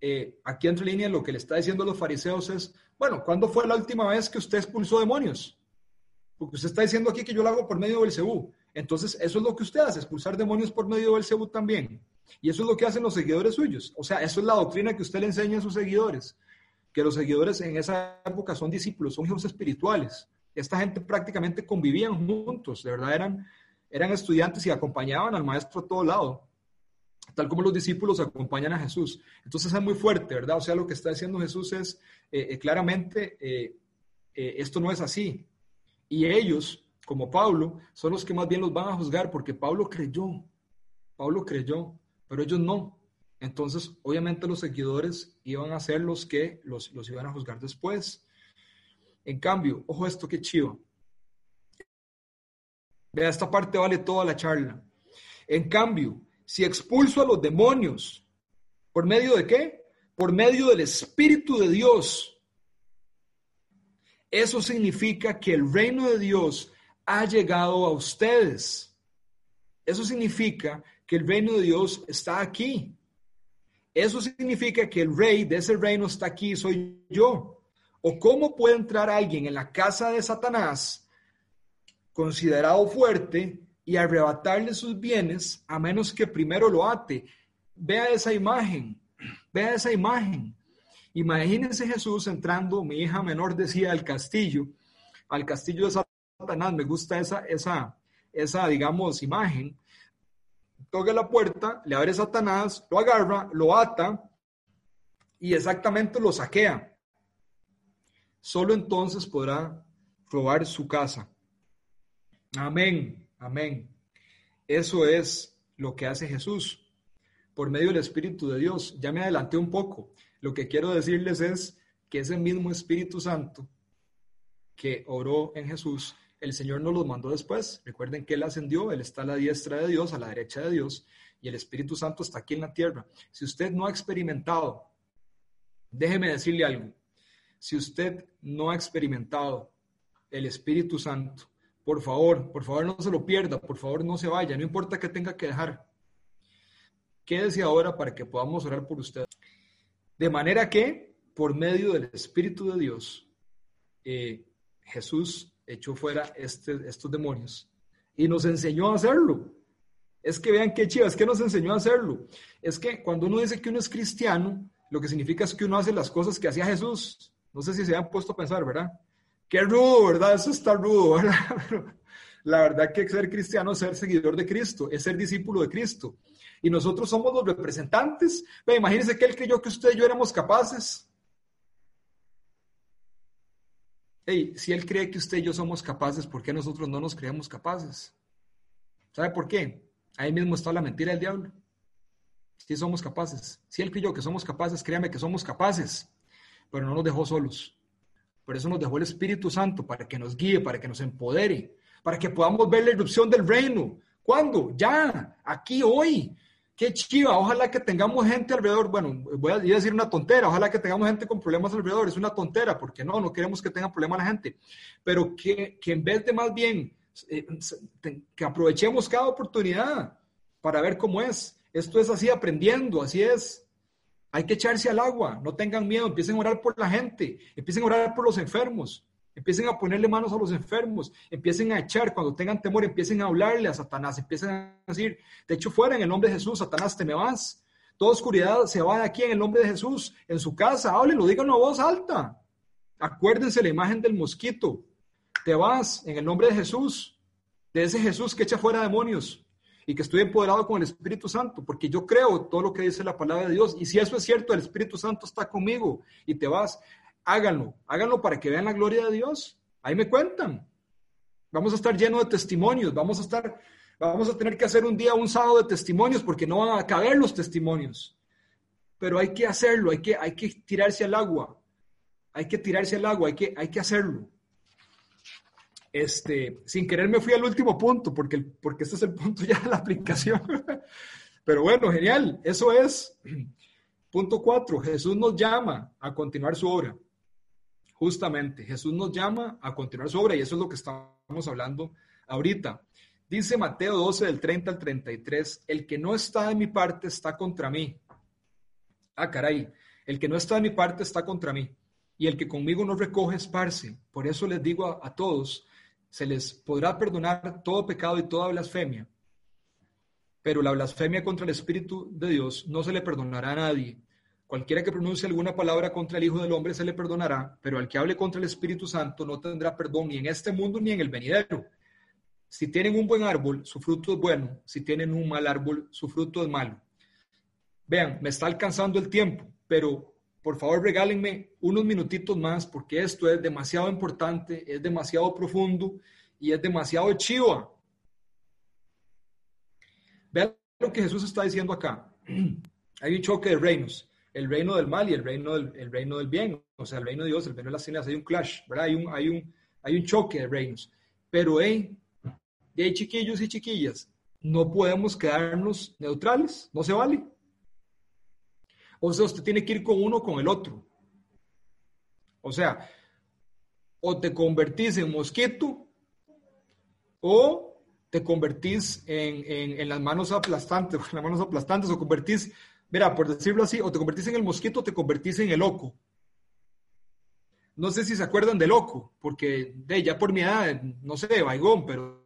eh, aquí entre líneas lo que le está diciendo a los fariseos es, bueno, ¿cuándo fue la última vez que usted expulsó demonios? Porque usted está diciendo aquí que yo lo hago por medio del Cebú. Entonces, eso es lo que usted hace, expulsar demonios por medio del Cebú también. Y eso es lo que hacen los seguidores suyos. O sea, eso es la doctrina que usted le enseña a sus seguidores, que los seguidores en esa época son discípulos, son hijos espirituales. Esta gente prácticamente convivían juntos, de verdad eran, eran estudiantes y acompañaban al maestro a todo lado, tal como los discípulos acompañan a Jesús. Entonces es muy fuerte, ¿verdad? O sea, lo que está diciendo Jesús es eh, eh, claramente, eh, esto no es así. Y ellos, como Pablo, son los que más bien los van a juzgar porque Pablo creyó, Pablo creyó pero ellos no. Entonces, obviamente los seguidores iban a ser los que los, los iban a juzgar después. En cambio, ojo esto que chivo. Vea, esta parte vale toda la charla. En cambio, si expulso a los demonios, ¿por medio de qué? Por medio del Espíritu de Dios. Eso significa que el reino de Dios ha llegado a ustedes. Eso significa que el reino de Dios está aquí. Eso significa que el rey de ese reino está aquí, soy yo. ¿O cómo puede entrar alguien en la casa de Satanás, considerado fuerte, y arrebatarle sus bienes a menos que primero lo ate? Vea esa imagen, vea esa imagen. Imagínense Jesús entrando, mi hija menor decía, al castillo, al castillo de Satanás. Me gusta esa, esa, esa digamos, imagen toca la puerta, le abre Satanás, lo agarra, lo ata y exactamente lo saquea. Solo entonces podrá robar su casa. Amén, amén. Eso es lo que hace Jesús por medio del Espíritu de Dios. Ya me adelanté un poco. Lo que quiero decirles es que ese mismo Espíritu Santo que oró en Jesús el Señor nos los mandó después. Recuerden que Él ascendió, Él está a la diestra de Dios, a la derecha de Dios, y el Espíritu Santo está aquí en la tierra. Si usted no ha experimentado, déjeme decirle algo, si usted no ha experimentado el Espíritu Santo, por favor, por favor no se lo pierda, por favor no se vaya, no importa que tenga que dejar. Quédese ahora para que podamos orar por usted. De manera que, por medio del Espíritu de Dios, eh, Jesús echó fuera este, estos demonios y nos enseñó a hacerlo. Es que vean qué chiva, es que nos enseñó a hacerlo. Es que cuando uno dice que uno es cristiano, lo que significa es que uno hace las cosas que hacía Jesús. No sé si se han puesto a pensar, ¿verdad? Qué rudo, ¿verdad? Eso está rudo, ¿verdad? la verdad que ser cristiano es ser seguidor de Cristo, es ser discípulo de Cristo. Y nosotros somos los representantes. Ve, imagínense que él creyó que usted y yo éramos capaces. Hey, si él cree que usted y yo somos capaces, ¿por qué nosotros no nos creemos capaces? ¿Sabe por qué? Ahí mismo está la mentira del diablo. Si somos capaces. Si él creyó que somos capaces, créame que somos capaces. Pero no nos dejó solos. Por eso nos dejó el Espíritu Santo, para que nos guíe, para que nos empodere, para que podamos ver la erupción del reino. ¿Cuándo? Ya, aquí, hoy. Qué chiva, ojalá que tengamos gente alrededor, bueno, voy a decir una tontera, ojalá que tengamos gente con problemas alrededor, es una tontera, porque no, no queremos que tenga problemas la gente, pero que, que en vez de más bien, eh, que aprovechemos cada oportunidad para ver cómo es. Esto es así aprendiendo, así es. Hay que echarse al agua, no tengan miedo, empiecen a orar por la gente, empiecen a orar por los enfermos, empiecen a ponerle manos a los enfermos, empiecen a echar, cuando tengan temor, empiecen a hablarle a Satanás, empiecen a decir, de hecho fuera en el nombre de Jesús, Satanás, te me vas. Toda oscuridad se va de aquí en el nombre de Jesús, en su casa, háblenlo, díganlo a voz alta. Acuérdense la imagen del mosquito. Te vas en el nombre de Jesús, de ese Jesús que echa fuera demonios y que estoy empoderado con el Espíritu Santo, porque yo creo todo lo que dice la palabra de Dios. Y si eso es cierto, el Espíritu Santo está conmigo y te vas, háganlo, háganlo para que vean la gloria de Dios. Ahí me cuentan. Vamos a estar llenos de testimonios, vamos a estar, vamos a tener que hacer un día, un sábado de testimonios, porque no van a caber los testimonios. Pero hay que hacerlo, hay que, hay que tirarse al agua, hay que tirarse al agua, hay que, hay que hacerlo. Este, sin querer me fui al último punto, porque, porque este es el punto ya de la aplicación. Pero bueno, genial, eso es. Punto cuatro, Jesús nos llama a continuar su obra. Justamente, Jesús nos llama a continuar su obra y eso es lo que estamos hablando ahorita. Dice Mateo 12 del 30 al 33, el que no está de mi parte está contra mí. Ah, caray, el que no está de mi parte está contra mí y el que conmigo no recoge esparce. Por eso les digo a, a todos, se les podrá perdonar todo pecado y toda blasfemia, pero la blasfemia contra el Espíritu de Dios no se le perdonará a nadie. Cualquiera que pronuncie alguna palabra contra el Hijo del Hombre se le perdonará, pero al que hable contra el Espíritu Santo no tendrá perdón ni en este mundo ni en el venidero. Si tienen un buen árbol, su fruto es bueno. Si tienen un mal árbol, su fruto es malo. Vean, me está alcanzando el tiempo, pero por favor regálenme unos minutitos más porque esto es demasiado importante, es demasiado profundo y es demasiado chiva. Vean lo que Jesús está diciendo acá. Hay un choque de reinos, el reino del mal y el reino del, el reino del bien, o sea, el reino de Dios, el reino de las tinieblas, hay un clash, ¿verdad? Hay un, hay un, hay un choque de reinos. Pero, hey, de chiquillos y chiquillas, no podemos quedarnos neutrales, no se vale. O sea, usted tiene que ir con uno o con el otro. O sea, o te convertís en mosquito o te convertís en, las manos aplastantes, en las manos aplastantes, o convertís, mira, por decirlo así, o te convertís en el mosquito o te convertís en el loco. No sé si se acuerdan de loco, porque de ya por mi edad, no sé, de baigón, pero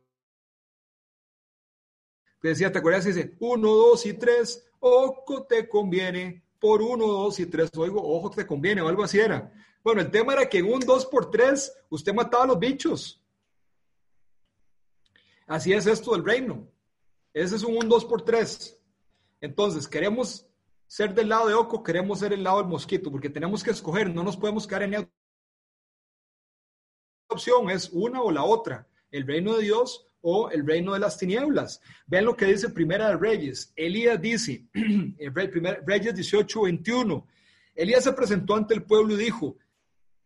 decía, ¿te acuerdas? Dice, uno, dos y tres, oco te conviene, por uno, dos y tres, oigo, ojo, te conviene o algo así era. Bueno, el tema era que en un dos por tres usted mataba a los bichos. Así es esto del reino. Ese es un un dos por tres. Entonces, queremos ser del lado de Oco, queremos ser el lado del mosquito, porque tenemos que escoger, no nos podemos quedar en la opción, es una o la otra, el reino de Dios o el reino de las tinieblas. Vean lo que dice Primera de Reyes. Elías dice, Reyes 18, 21. Elías se presentó ante el pueblo y dijo,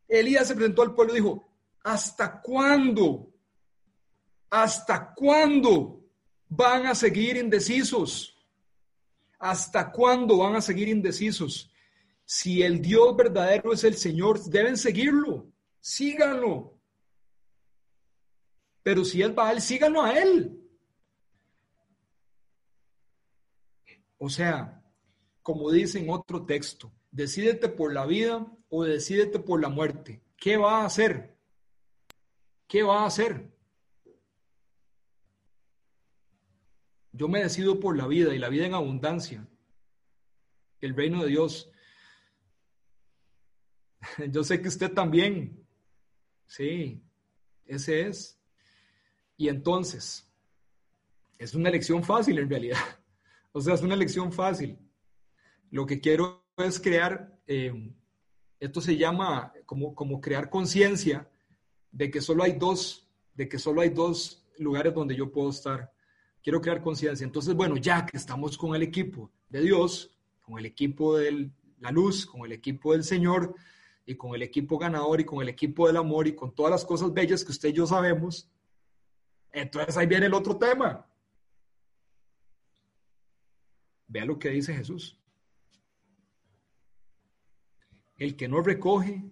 Elías se presentó al pueblo y dijo, ¿hasta cuándo? ¿Hasta cuándo van a seguir indecisos? ¿Hasta cuándo van a seguir indecisos? Si el Dios verdadero es el Señor, deben seguirlo. Síganlo. Pero si es Baal, síganlo a él. O sea, como dice en otro texto, decídete por la vida o decídete por la muerte. ¿Qué va a hacer? ¿Qué va a hacer? Yo me decido por la vida y la vida en abundancia. El reino de Dios. Yo sé que usted también. Sí, ese es. Y entonces, es una elección fácil en realidad. O sea, es una elección fácil. Lo que quiero es crear, eh, esto se llama como, como crear conciencia de que solo hay dos, de que solo hay dos lugares donde yo puedo estar. Quiero crear conciencia. Entonces, bueno, ya que estamos con el equipo de Dios, con el equipo de la luz, con el equipo del Señor y con el equipo ganador y con el equipo del amor y con todas las cosas bellas que usted y yo sabemos, entonces ahí viene el otro tema. Vea lo que dice Jesús. El que no recoge,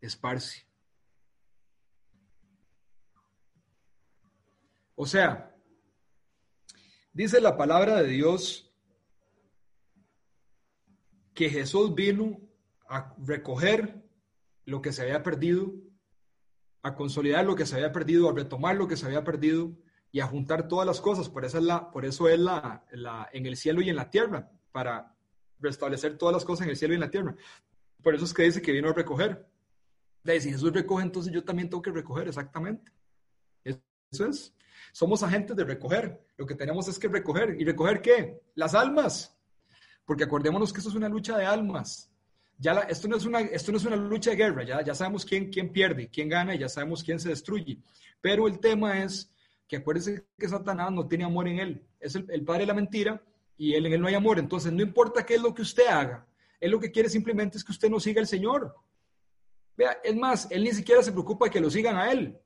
esparce. O sea, dice la palabra de Dios que Jesús vino a recoger lo que se había perdido, a consolidar lo que se había perdido, a retomar lo que se había perdido y a juntar todas las cosas. Por eso es, la, por eso es la, la, en el cielo y en la tierra, para restablecer todas las cosas en el cielo y en la tierra. Por eso es que dice que vino a recoger. De si Jesús recoge, entonces yo también tengo que recoger, exactamente. Eso es. Somos agentes de recoger. Lo que tenemos es que recoger. ¿Y recoger qué? Las almas. Porque acordémonos que esto es una lucha de almas. Ya esto, no es una, esto no es una lucha de guerra, ya, ya sabemos quién, quién pierde, quién gana y ya sabemos quién se destruye. Pero el tema es que acuérdense que Satanás no tiene amor en él. Es el, padre de la mentira y él en él no hay amor. Entonces, no importa qué es lo que usted haga, él lo que quiere simplemente es que usted no siga al Señor. Vea, es más, él ni siquiera se preocupa que lo sigan a él.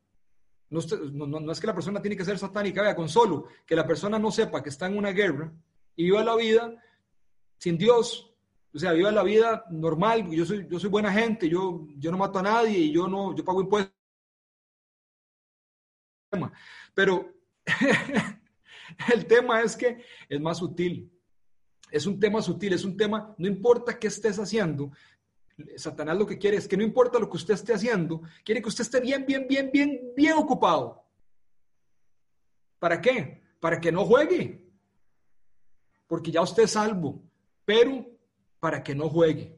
No, es que la persona tiene que ser satánica, vea, con solo que la persona no sepa que está en una guerra y viva la vida sin Dios, o sea, viva la vida normal, yo soy, yo soy buena gente, yo, yo no mato a nadie y yo no, yo pago impuestos. Pero el tema es que es más sutil. Es un tema sutil, es un tema, no importa qué estés haciendo, Satanás lo que quiere es que no importa lo que usted esté haciendo, quiere que usted esté bien, bien, bien, bien, bien ocupado. ¿Para qué? Para que no juegue. Porque ya usted es salvo, pero para que no juegue.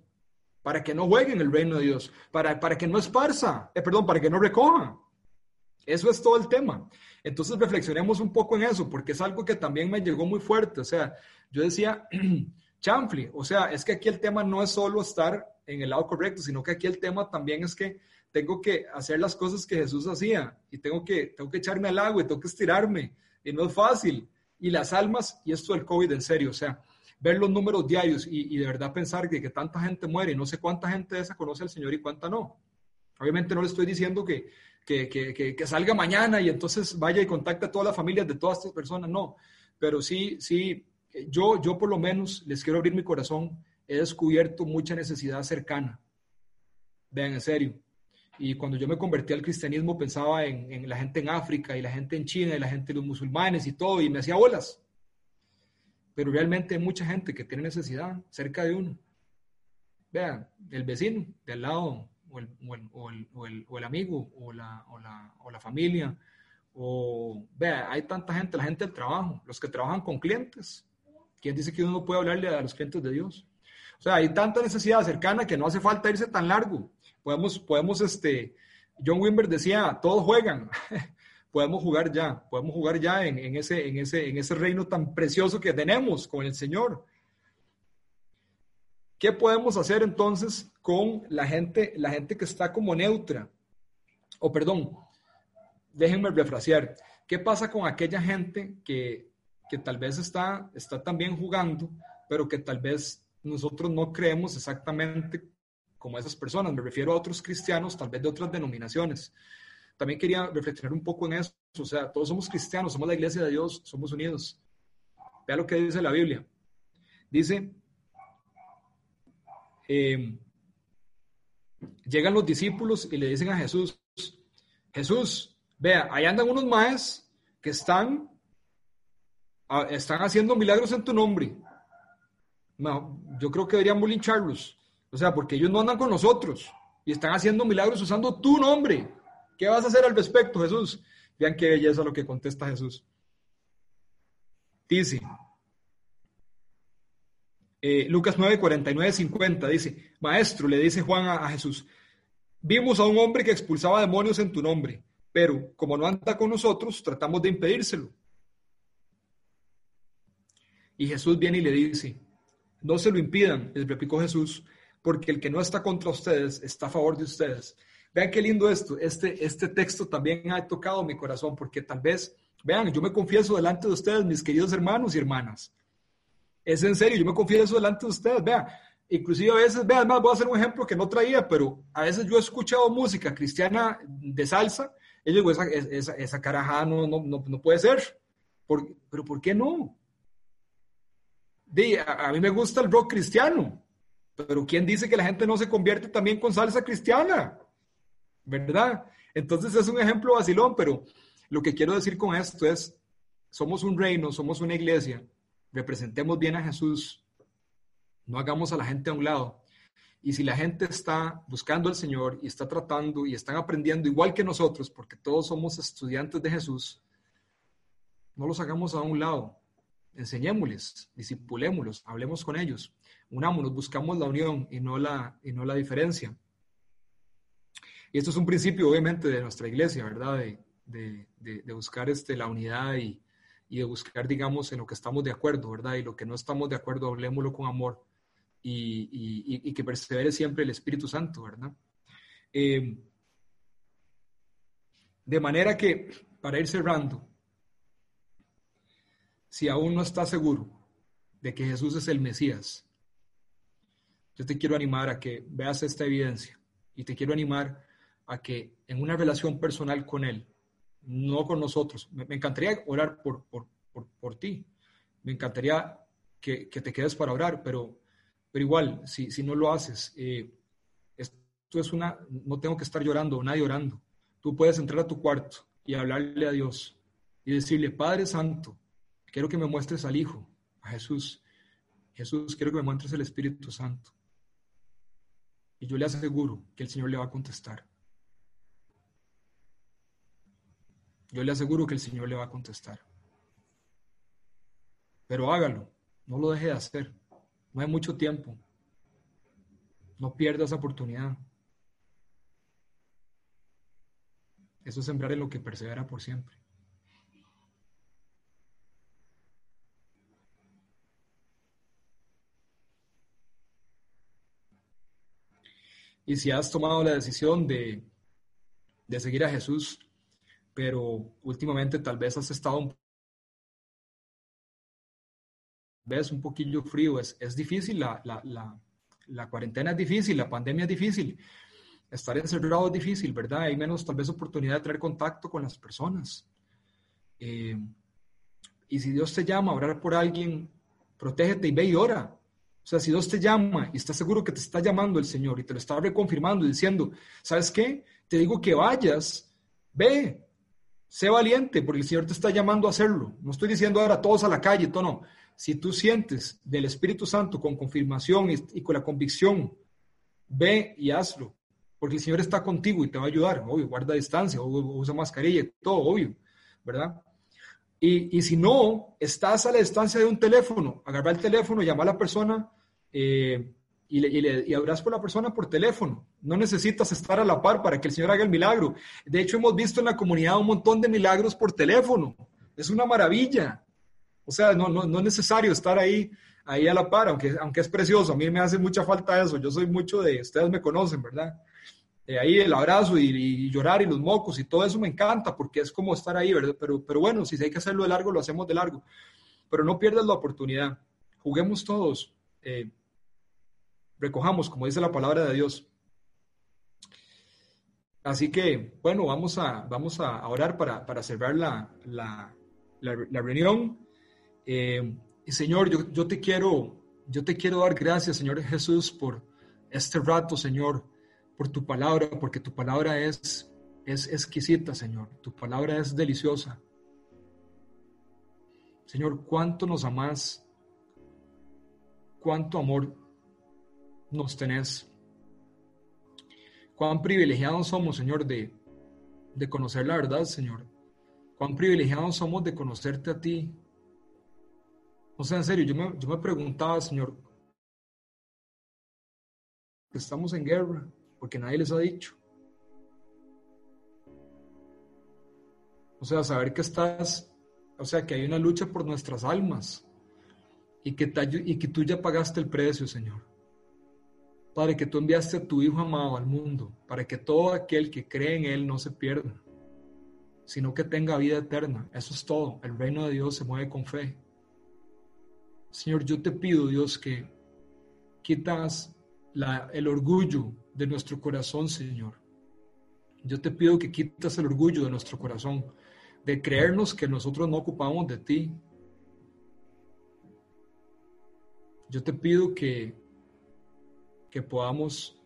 Para que no juegue en el reino de Dios. Para, para que no esparza. Eh, perdón, para que no recoja. Eso es todo el tema. Entonces reflexionemos un poco en eso, porque es algo que también me llegó muy fuerte. O sea, yo decía, chanfli, o sea, es que aquí el tema no es solo estar en el lado correcto, sino que aquí el tema también es que tengo que hacer las cosas que Jesús hacía y tengo que, tengo que echarme al agua y tengo que estirarme y no es fácil. Y las almas, y esto del COVID en serio, o sea, ver los números diarios y, de verdad pensar que, que tanta gente muere y no sé cuánta gente de esa conoce al Señor y cuánta no. Obviamente no le estoy diciendo que, que, que, que, salga mañana y entonces vaya y contacte a todas las familias de todas estas personas, no. Pero sí, sí, yo, yo por lo menos les quiero abrir mi corazón he descubierto mucha necesidad cercana. Vean, en serio. Y cuando yo me convertí al cristianismo pensaba en, la gente en África y la gente en China y la gente de los musulmanes y todo, y me hacía bolas. Pero realmente hay mucha gente que tiene necesidad cerca de uno. Vean, el vecino de al lado, o el, o el, o el, o el amigo, o la, la, o la, familia, o vea, hay tanta gente, la gente del trabajo, los que trabajan con clientes. ¿Quién dice que uno no puede hablarle a los clientes de Dios? Sea, hay tanta necesidad cercana que no hace falta irse tan largo. Podemos, podemos, este, John Wimber decía, todos juegan. podemos jugar ya, podemos jugar ya en, ese, en, ese, en ese reino tan precioso que tenemos con el Señor. ¿Qué podemos hacer entonces con la gente, la gente que está como neutra? O perdón, déjenme refrasear. ¿Qué pasa con aquella gente que, que tal vez está, está también jugando, pero que tal vez nosotros no creemos exactamente como esas personas. Me refiero a otros cristianos, tal vez de otras denominaciones. También quería reflexionar un poco en eso. O sea, todos somos cristianos, somos la iglesia de Dios, somos unidos. Vea lo que dice la Biblia. Dice, em, llegan los discípulos y le dicen a Jesús, Jesús, vea, ahí andan unos maes que están, ah, están haciendo milagros en tu nombre no, yo creo que deberíamos lincharlos. O sea, porque ellos no andan con nosotros y están haciendo milagros usando tu nombre. ¿Qué vas a hacer al respecto, Jesús? Vean qué belleza lo que contesta Jesús. Dice, eh, Lucas 9, 49, 50, dice, Maestro, le dice Juan a, a Jesús, vimos a un hombre que expulsaba demonios en tu nombre, pero como no anda con nosotros, tratamos de impedírselo. Y Jesús viene y le dice, no se lo impidan, les replicó Jesús, porque el que no está contra ustedes está a favor de ustedes. Vean qué lindo esto. Este, este texto también ha tocado mi corazón, porque tal vez, vean, yo me confieso delante de ustedes, mis queridos hermanos y hermanas. Es en serio, yo me confieso delante de ustedes. Vean, inclusive a veces, vean, más voy a hacer un ejemplo que no traía, pero a veces yo he escuchado música cristiana de salsa, y yo digo, esa, esa, esa carajada no, no, no, puede ser. pero ¿por qué no? A, mí me gusta el rock cristiano, pero ¿quién dice que la gente no se convierte también con salsa cristiana? ¿Verdad? Entonces es un ejemplo vacilón, pero lo que quiero decir con esto es, somos un reino, somos una iglesia, representemos bien a Jesús, no hagamos a la gente a un lado. Y si la gente está buscando al Señor y está tratando y están aprendiendo igual que nosotros, porque todos somos estudiantes de Jesús, no los hagamos a un lado enseñémosles, disipulémoslos, hablemos con ellos, unámonos, buscamos la unión y no la, y no la diferencia. Y esto es un principio, obviamente, de nuestra iglesia, ¿verdad? De, de, buscar este, la unidad y, y, de buscar, digamos, en lo que estamos de acuerdo, ¿verdad? Y lo que no estamos de acuerdo, hablemoslo con amor y, y, y que persevere siempre el Espíritu Santo, ¿verdad? Eh, de manera que, para ir cerrando, si aún no estás seguro de que Jesús es el Mesías, yo te quiero animar a que veas esta evidencia y te quiero animar a que en una relación personal con Él, no con nosotros, me, encantaría orar por, por, ti, me encantaría que, te quedes para orar, pero, pero igual, si, si no lo haces, eh, esto es una, no tengo que estar llorando, nadie orando. Tú puedes entrar a tu cuarto y hablarle a Dios y decirle, Padre Santo, Quiero que me muestres al Hijo, a Jesús. Jesús, quiero que me muestres el Espíritu Santo. Y yo le aseguro que el Señor le va a contestar. Yo le aseguro que el Señor le va a contestar. Pero hágalo, no lo deje de hacer. No hay mucho tiempo. No pierda esa oportunidad. Eso es sembrar en lo que persevera por siempre. Y si has tomado la decisión de, seguir a Jesús, pero últimamente tal vez has estado un ves un poquillo frío, es, es difícil, la, la, cuarentena es difícil, la pandemia es difícil, estar encerrado es difícil, ¿verdad? Hay menos tal vez oportunidad de tener contacto con las personas. Eh, y si Dios te llama a orar por alguien, protégete y ve y ora. O sea, si Dios te llama y estás seguro que te está llamando el Señor y te lo está reconfirmando y diciendo, ¿sabes qué? Te digo que vayas, ve, sé valiente porque el Señor te está llamando a hacerlo. No estoy diciendo ahora todos a la calle, todo no. Si tú sientes del Espíritu Santo con confirmación y, con la convicción, ve y hazlo, porque el Señor está contigo y te va a ayudar. Obvio, guarda distancia, usa mascarilla, todo, obvio, ¿verdad? Y, si no, estás a la distancia de un teléfono, agarra el teléfono, llama a la persona eh, y, le, y, le, por la persona por teléfono. No necesitas estar a la par para que el Señor haga el milagro. De hecho, hemos visto en la comunidad un montón de milagros por teléfono. Es una maravilla. O sea, no, no, no es necesario estar ahí, ahí a la par, aunque, aunque es precioso. A mí me hace mucha falta eso. Yo soy mucho de, ustedes me conocen, ¿verdad? Ahí el abrazo y, llorar y los mocos y todo eso me encanta porque es como estar ahí, ¿verdad? Pero, pero bueno, si hay que hacerlo de largo, lo hacemos de largo. Pero no pierdas la oportunidad. Juguemos todos. Eh, recojamos, como dice la palabra de Dios. Así que, bueno, vamos a, vamos a orar para, para cerrar la, la, la, reunión. Eh, Señor, yo, yo, te quiero, yo te quiero dar gracias, Señor Jesús, por este rato, Señor por tu palabra, porque tu palabra es, es exquisita, Señor. Tu palabra es deliciosa. Señor, cuánto nos amás, cuánto amor nos tenés. Cuán privilegiados somos, Señor, de, de conocer la verdad, Señor. Cuán privilegiados somos de conocerte a ti. O sea, en serio, yo me, yo me preguntaba, Señor, estamos en guerra, porque nadie les ha dicho. O sea, saber que estás, o sea, que hay una lucha por nuestras almas y que, tú ya pagaste el precio, Señor. Padre, que tú enviaste a tu Hijo amado al mundo para que todo aquel que cree en Él no se pierda, sino que tenga vida eterna. Eso es todo. El reino de Dios se mueve con fe. Señor, yo te pido, Dios, que quitas el orgullo de nuestro corazón, Señor. Yo te pido que quitas el orgullo de nuestro corazón, de creernos que nosotros no ocupamos de ti. Yo te pido que, que podamos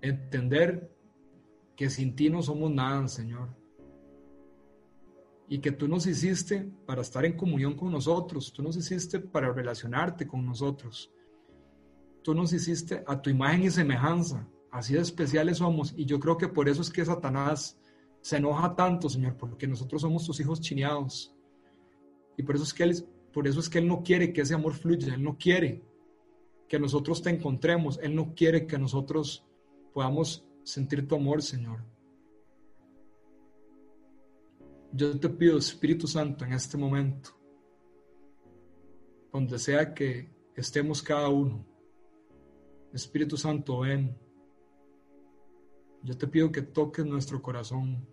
entender que sin ti no somos nada, Señor. Y que tú nos hiciste para estar en comunión con nosotros, tú nos hiciste para relacionarte con nosotros tú nos hiciste a tu imagen y semejanza, así de especiales somos, y yo creo que por eso es que Satanás se enoja tanto, Señor, porque nosotros somos tus hijos chineados. Y por eso es que él, por eso es que él no quiere que ese amor fluya, él no quiere que nosotros te encontremos, él no quiere que nosotros podamos sentir tu amor, Señor. Yo te pido, Espíritu Santo, en este momento, donde sea que estemos cada uno, Espíritu Santo, ven. Yo te pido que toques nuestro corazón.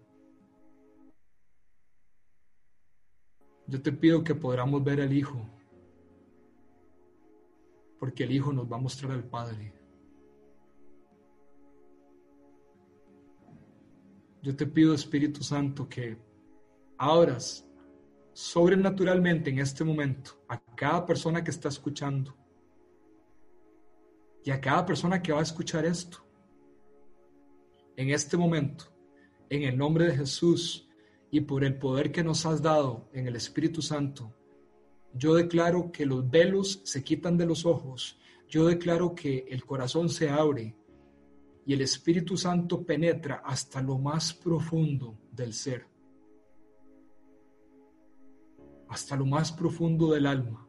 Yo te pido que podamos ver al Hijo, porque el Hijo nos va a mostrar al Padre. Yo te pido, Espíritu Santo, que abras sobrenaturalmente en este momento a cada persona que está escuchando y a cada persona que va a escuchar esto. En este momento, en el nombre de Jesús y por el poder que nos has dado en el Espíritu Santo, yo declaro que los velos se quitan de los ojos, yo declaro que el corazón se abre y el Espíritu Santo penetra hasta lo más profundo del ser, hasta lo más profundo del alma.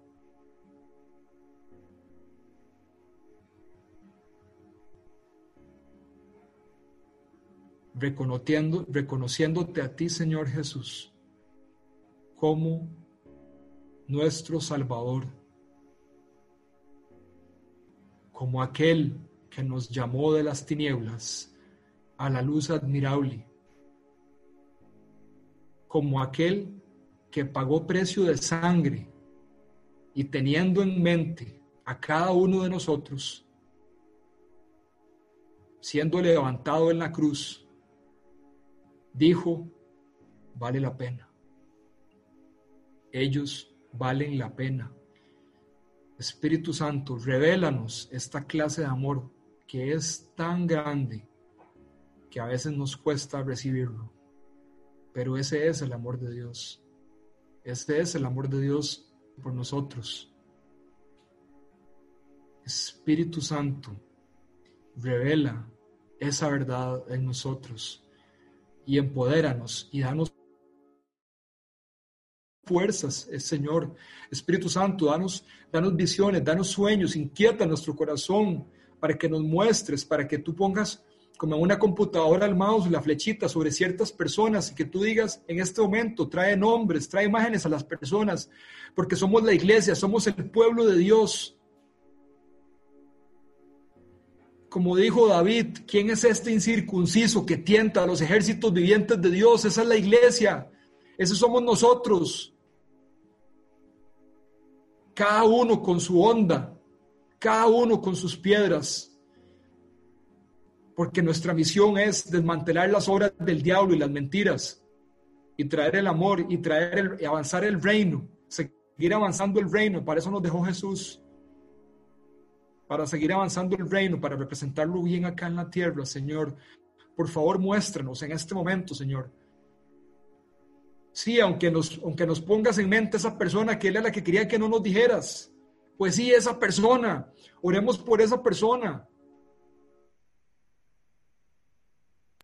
Reconociendo, reconociéndote a ti, Señor Jesús, como nuestro Salvador, como aquel que nos llamó de las tinieblas a la luz admirable, como aquel que pagó precio de sangre y teniendo en mente a cada uno de nosotros, siendo levantado en la cruz, dijo, vale la pena. Ellos valen la pena. Espíritu Santo, revélanos esta clase de amor que es tan grande que a veces nos cuesta recibirlo. Pero ese es el amor de Dios. Este es el amor de Dios por nosotros. Espíritu Santo, revela esa verdad en nosotros y empodéranos y danos fuerzas, eh, Señor. Espíritu Santo, danos, danos visiones, danos sueños, inquieta nuestro corazón para que nos muestres, para que tú pongas como una computadora el mouse, la flechita sobre ciertas personas y que tú digas en este momento, trae nombres, trae imágenes a las personas, porque somos la iglesia, somos el pueblo de Dios. Como dijo David, ¿quién es este incircunciso que tienta a los ejércitos vivientes de Dios? Esa es la iglesia. Esos somos nosotros. Cada uno con su onda, cada uno con sus piedras. Porque nuestra misión es desmantelar las obras del diablo y las mentiras y traer el amor y traer el, y avanzar el reino, seguir avanzando el reino. Para eso nos dejó Jesús para seguir avanzando el reino, para representarlo bien acá en la tierra, Señor. Por favor, muéstranos en este momento, Señor. Sí, aunque nos, aunque nos pongas en mente esa persona que él era la que quería que no nos dijeras. Pues sí, esa persona. Oremos por esa persona.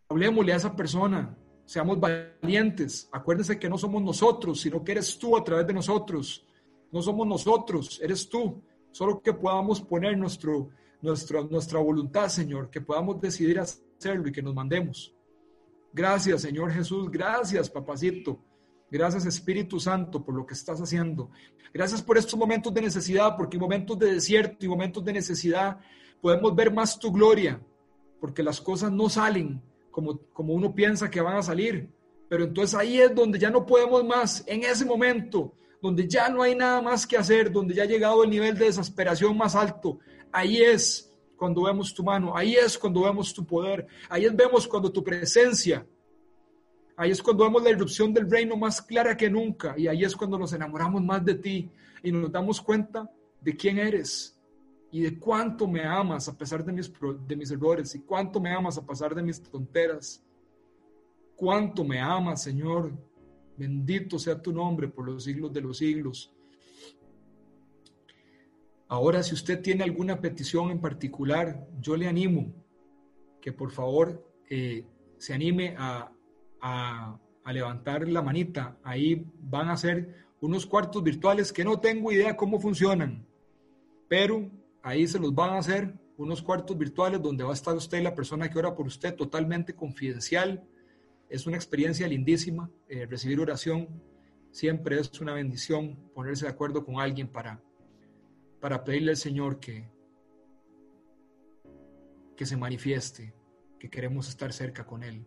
Hablemosle a esa persona. Seamos valientes. Acuérdense que no somos nosotros, sino que eres tú a través de nosotros. No somos nosotros, eres tú. Solo que podamos poner nuestro, nuestra, nuestra voluntad, Señor, que podamos decidir hacerlo y que nos mandemos. Gracias, Señor Jesús. Gracias, papacito. Gracias, Espíritu Santo, por lo que estás haciendo. Gracias por estos momentos de necesidad, porque en momentos de desierto y momentos de necesidad podemos ver más tu gloria, porque las cosas no salen como, como uno piensa que van a salir. Pero entonces ahí es donde ya no podemos más, en ese momento, donde ya no hay nada más que hacer, donde ya ha llegado el nivel de desesperación más alto. Ahí es cuando vemos tu mano, ahí es cuando vemos tu poder, ahí es vemos cuando tu presencia Ahí es cuando vemos la irrupción del reino más clara que nunca y ahí es cuando nos enamoramos más de ti y nos damos cuenta de quién eres y de cuánto me amas a pesar de mis, de mis errores y cuánto me amas a pesar de mis tonteras. Cuánto me amas, Señor. Bendito sea tu nombre por los siglos de los siglos. Ahora, si usted tiene alguna petición en particular, yo le animo que por favor eh, se anime a, a, levantar la manita. Ahí van a ser unos cuartos virtuales que no tengo idea cómo funcionan, pero ahí se los van a hacer unos cuartos virtuales donde va a estar usted, la persona que ora por usted, totalmente confidencial. Es una experiencia lindísima. Eh, recibir oración siempre es una bendición, ponerse de acuerdo con alguien para, para pedirle al Señor que, que se manifieste, que queremos estar cerca con Él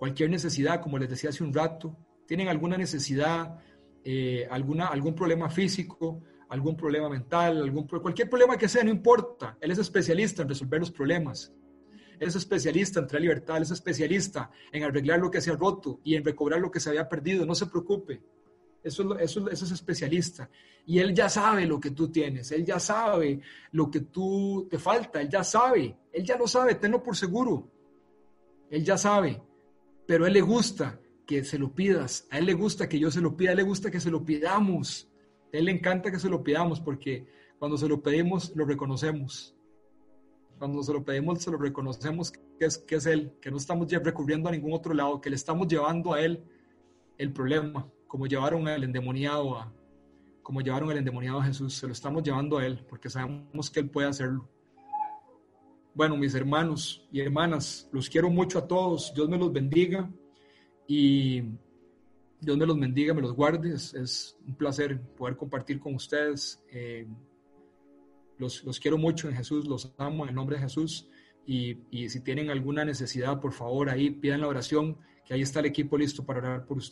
cualquier necesidad, como les decía hace un rato, tienen alguna necesidad, eh, alguna, algún problema físico, algún problema mental, algún, cualquier problema que sea, no importa. Él es especialista en resolver los problemas. Es especialista en traer libertad, él es especialista en arreglar lo que se ha roto y en recobrar lo que se había perdido. No se preocupe. Eso, es especialista. Y él ya sabe lo que tú tienes, él ya sabe lo que tú te falta, él ya sabe, él ya lo sabe, tenlo por seguro. Él ya sabe pero a Él le gusta que se lo pidas, a Él le gusta que yo se lo pida, a Él le gusta que se lo pidamos, Él le encanta que se lo pidamos porque cuando se lo pedimos lo reconocemos. Cuando se lo pedimos se lo reconocemos que es, que es Él, que no estamos recurriendo a ningún otro lado, que le estamos llevando a Él el problema, como llevaron al endemoniado a, como llevaron al endemoniado a Jesús, se lo estamos llevando a Él porque sabemos que Él puede hacerlo. Bueno, mis hermanos y hermanas, los quiero mucho a todos. Dios me los bendiga y Dios me los bendiga, me los guarde. Es, un placer poder compartir con ustedes. Eh, los, quiero mucho en Jesús, los amo en el nombre de Jesús. Y, y si tienen alguna necesidad, por favor, ahí pidan la oración, que ahí está el equipo listo para orar por ustedes.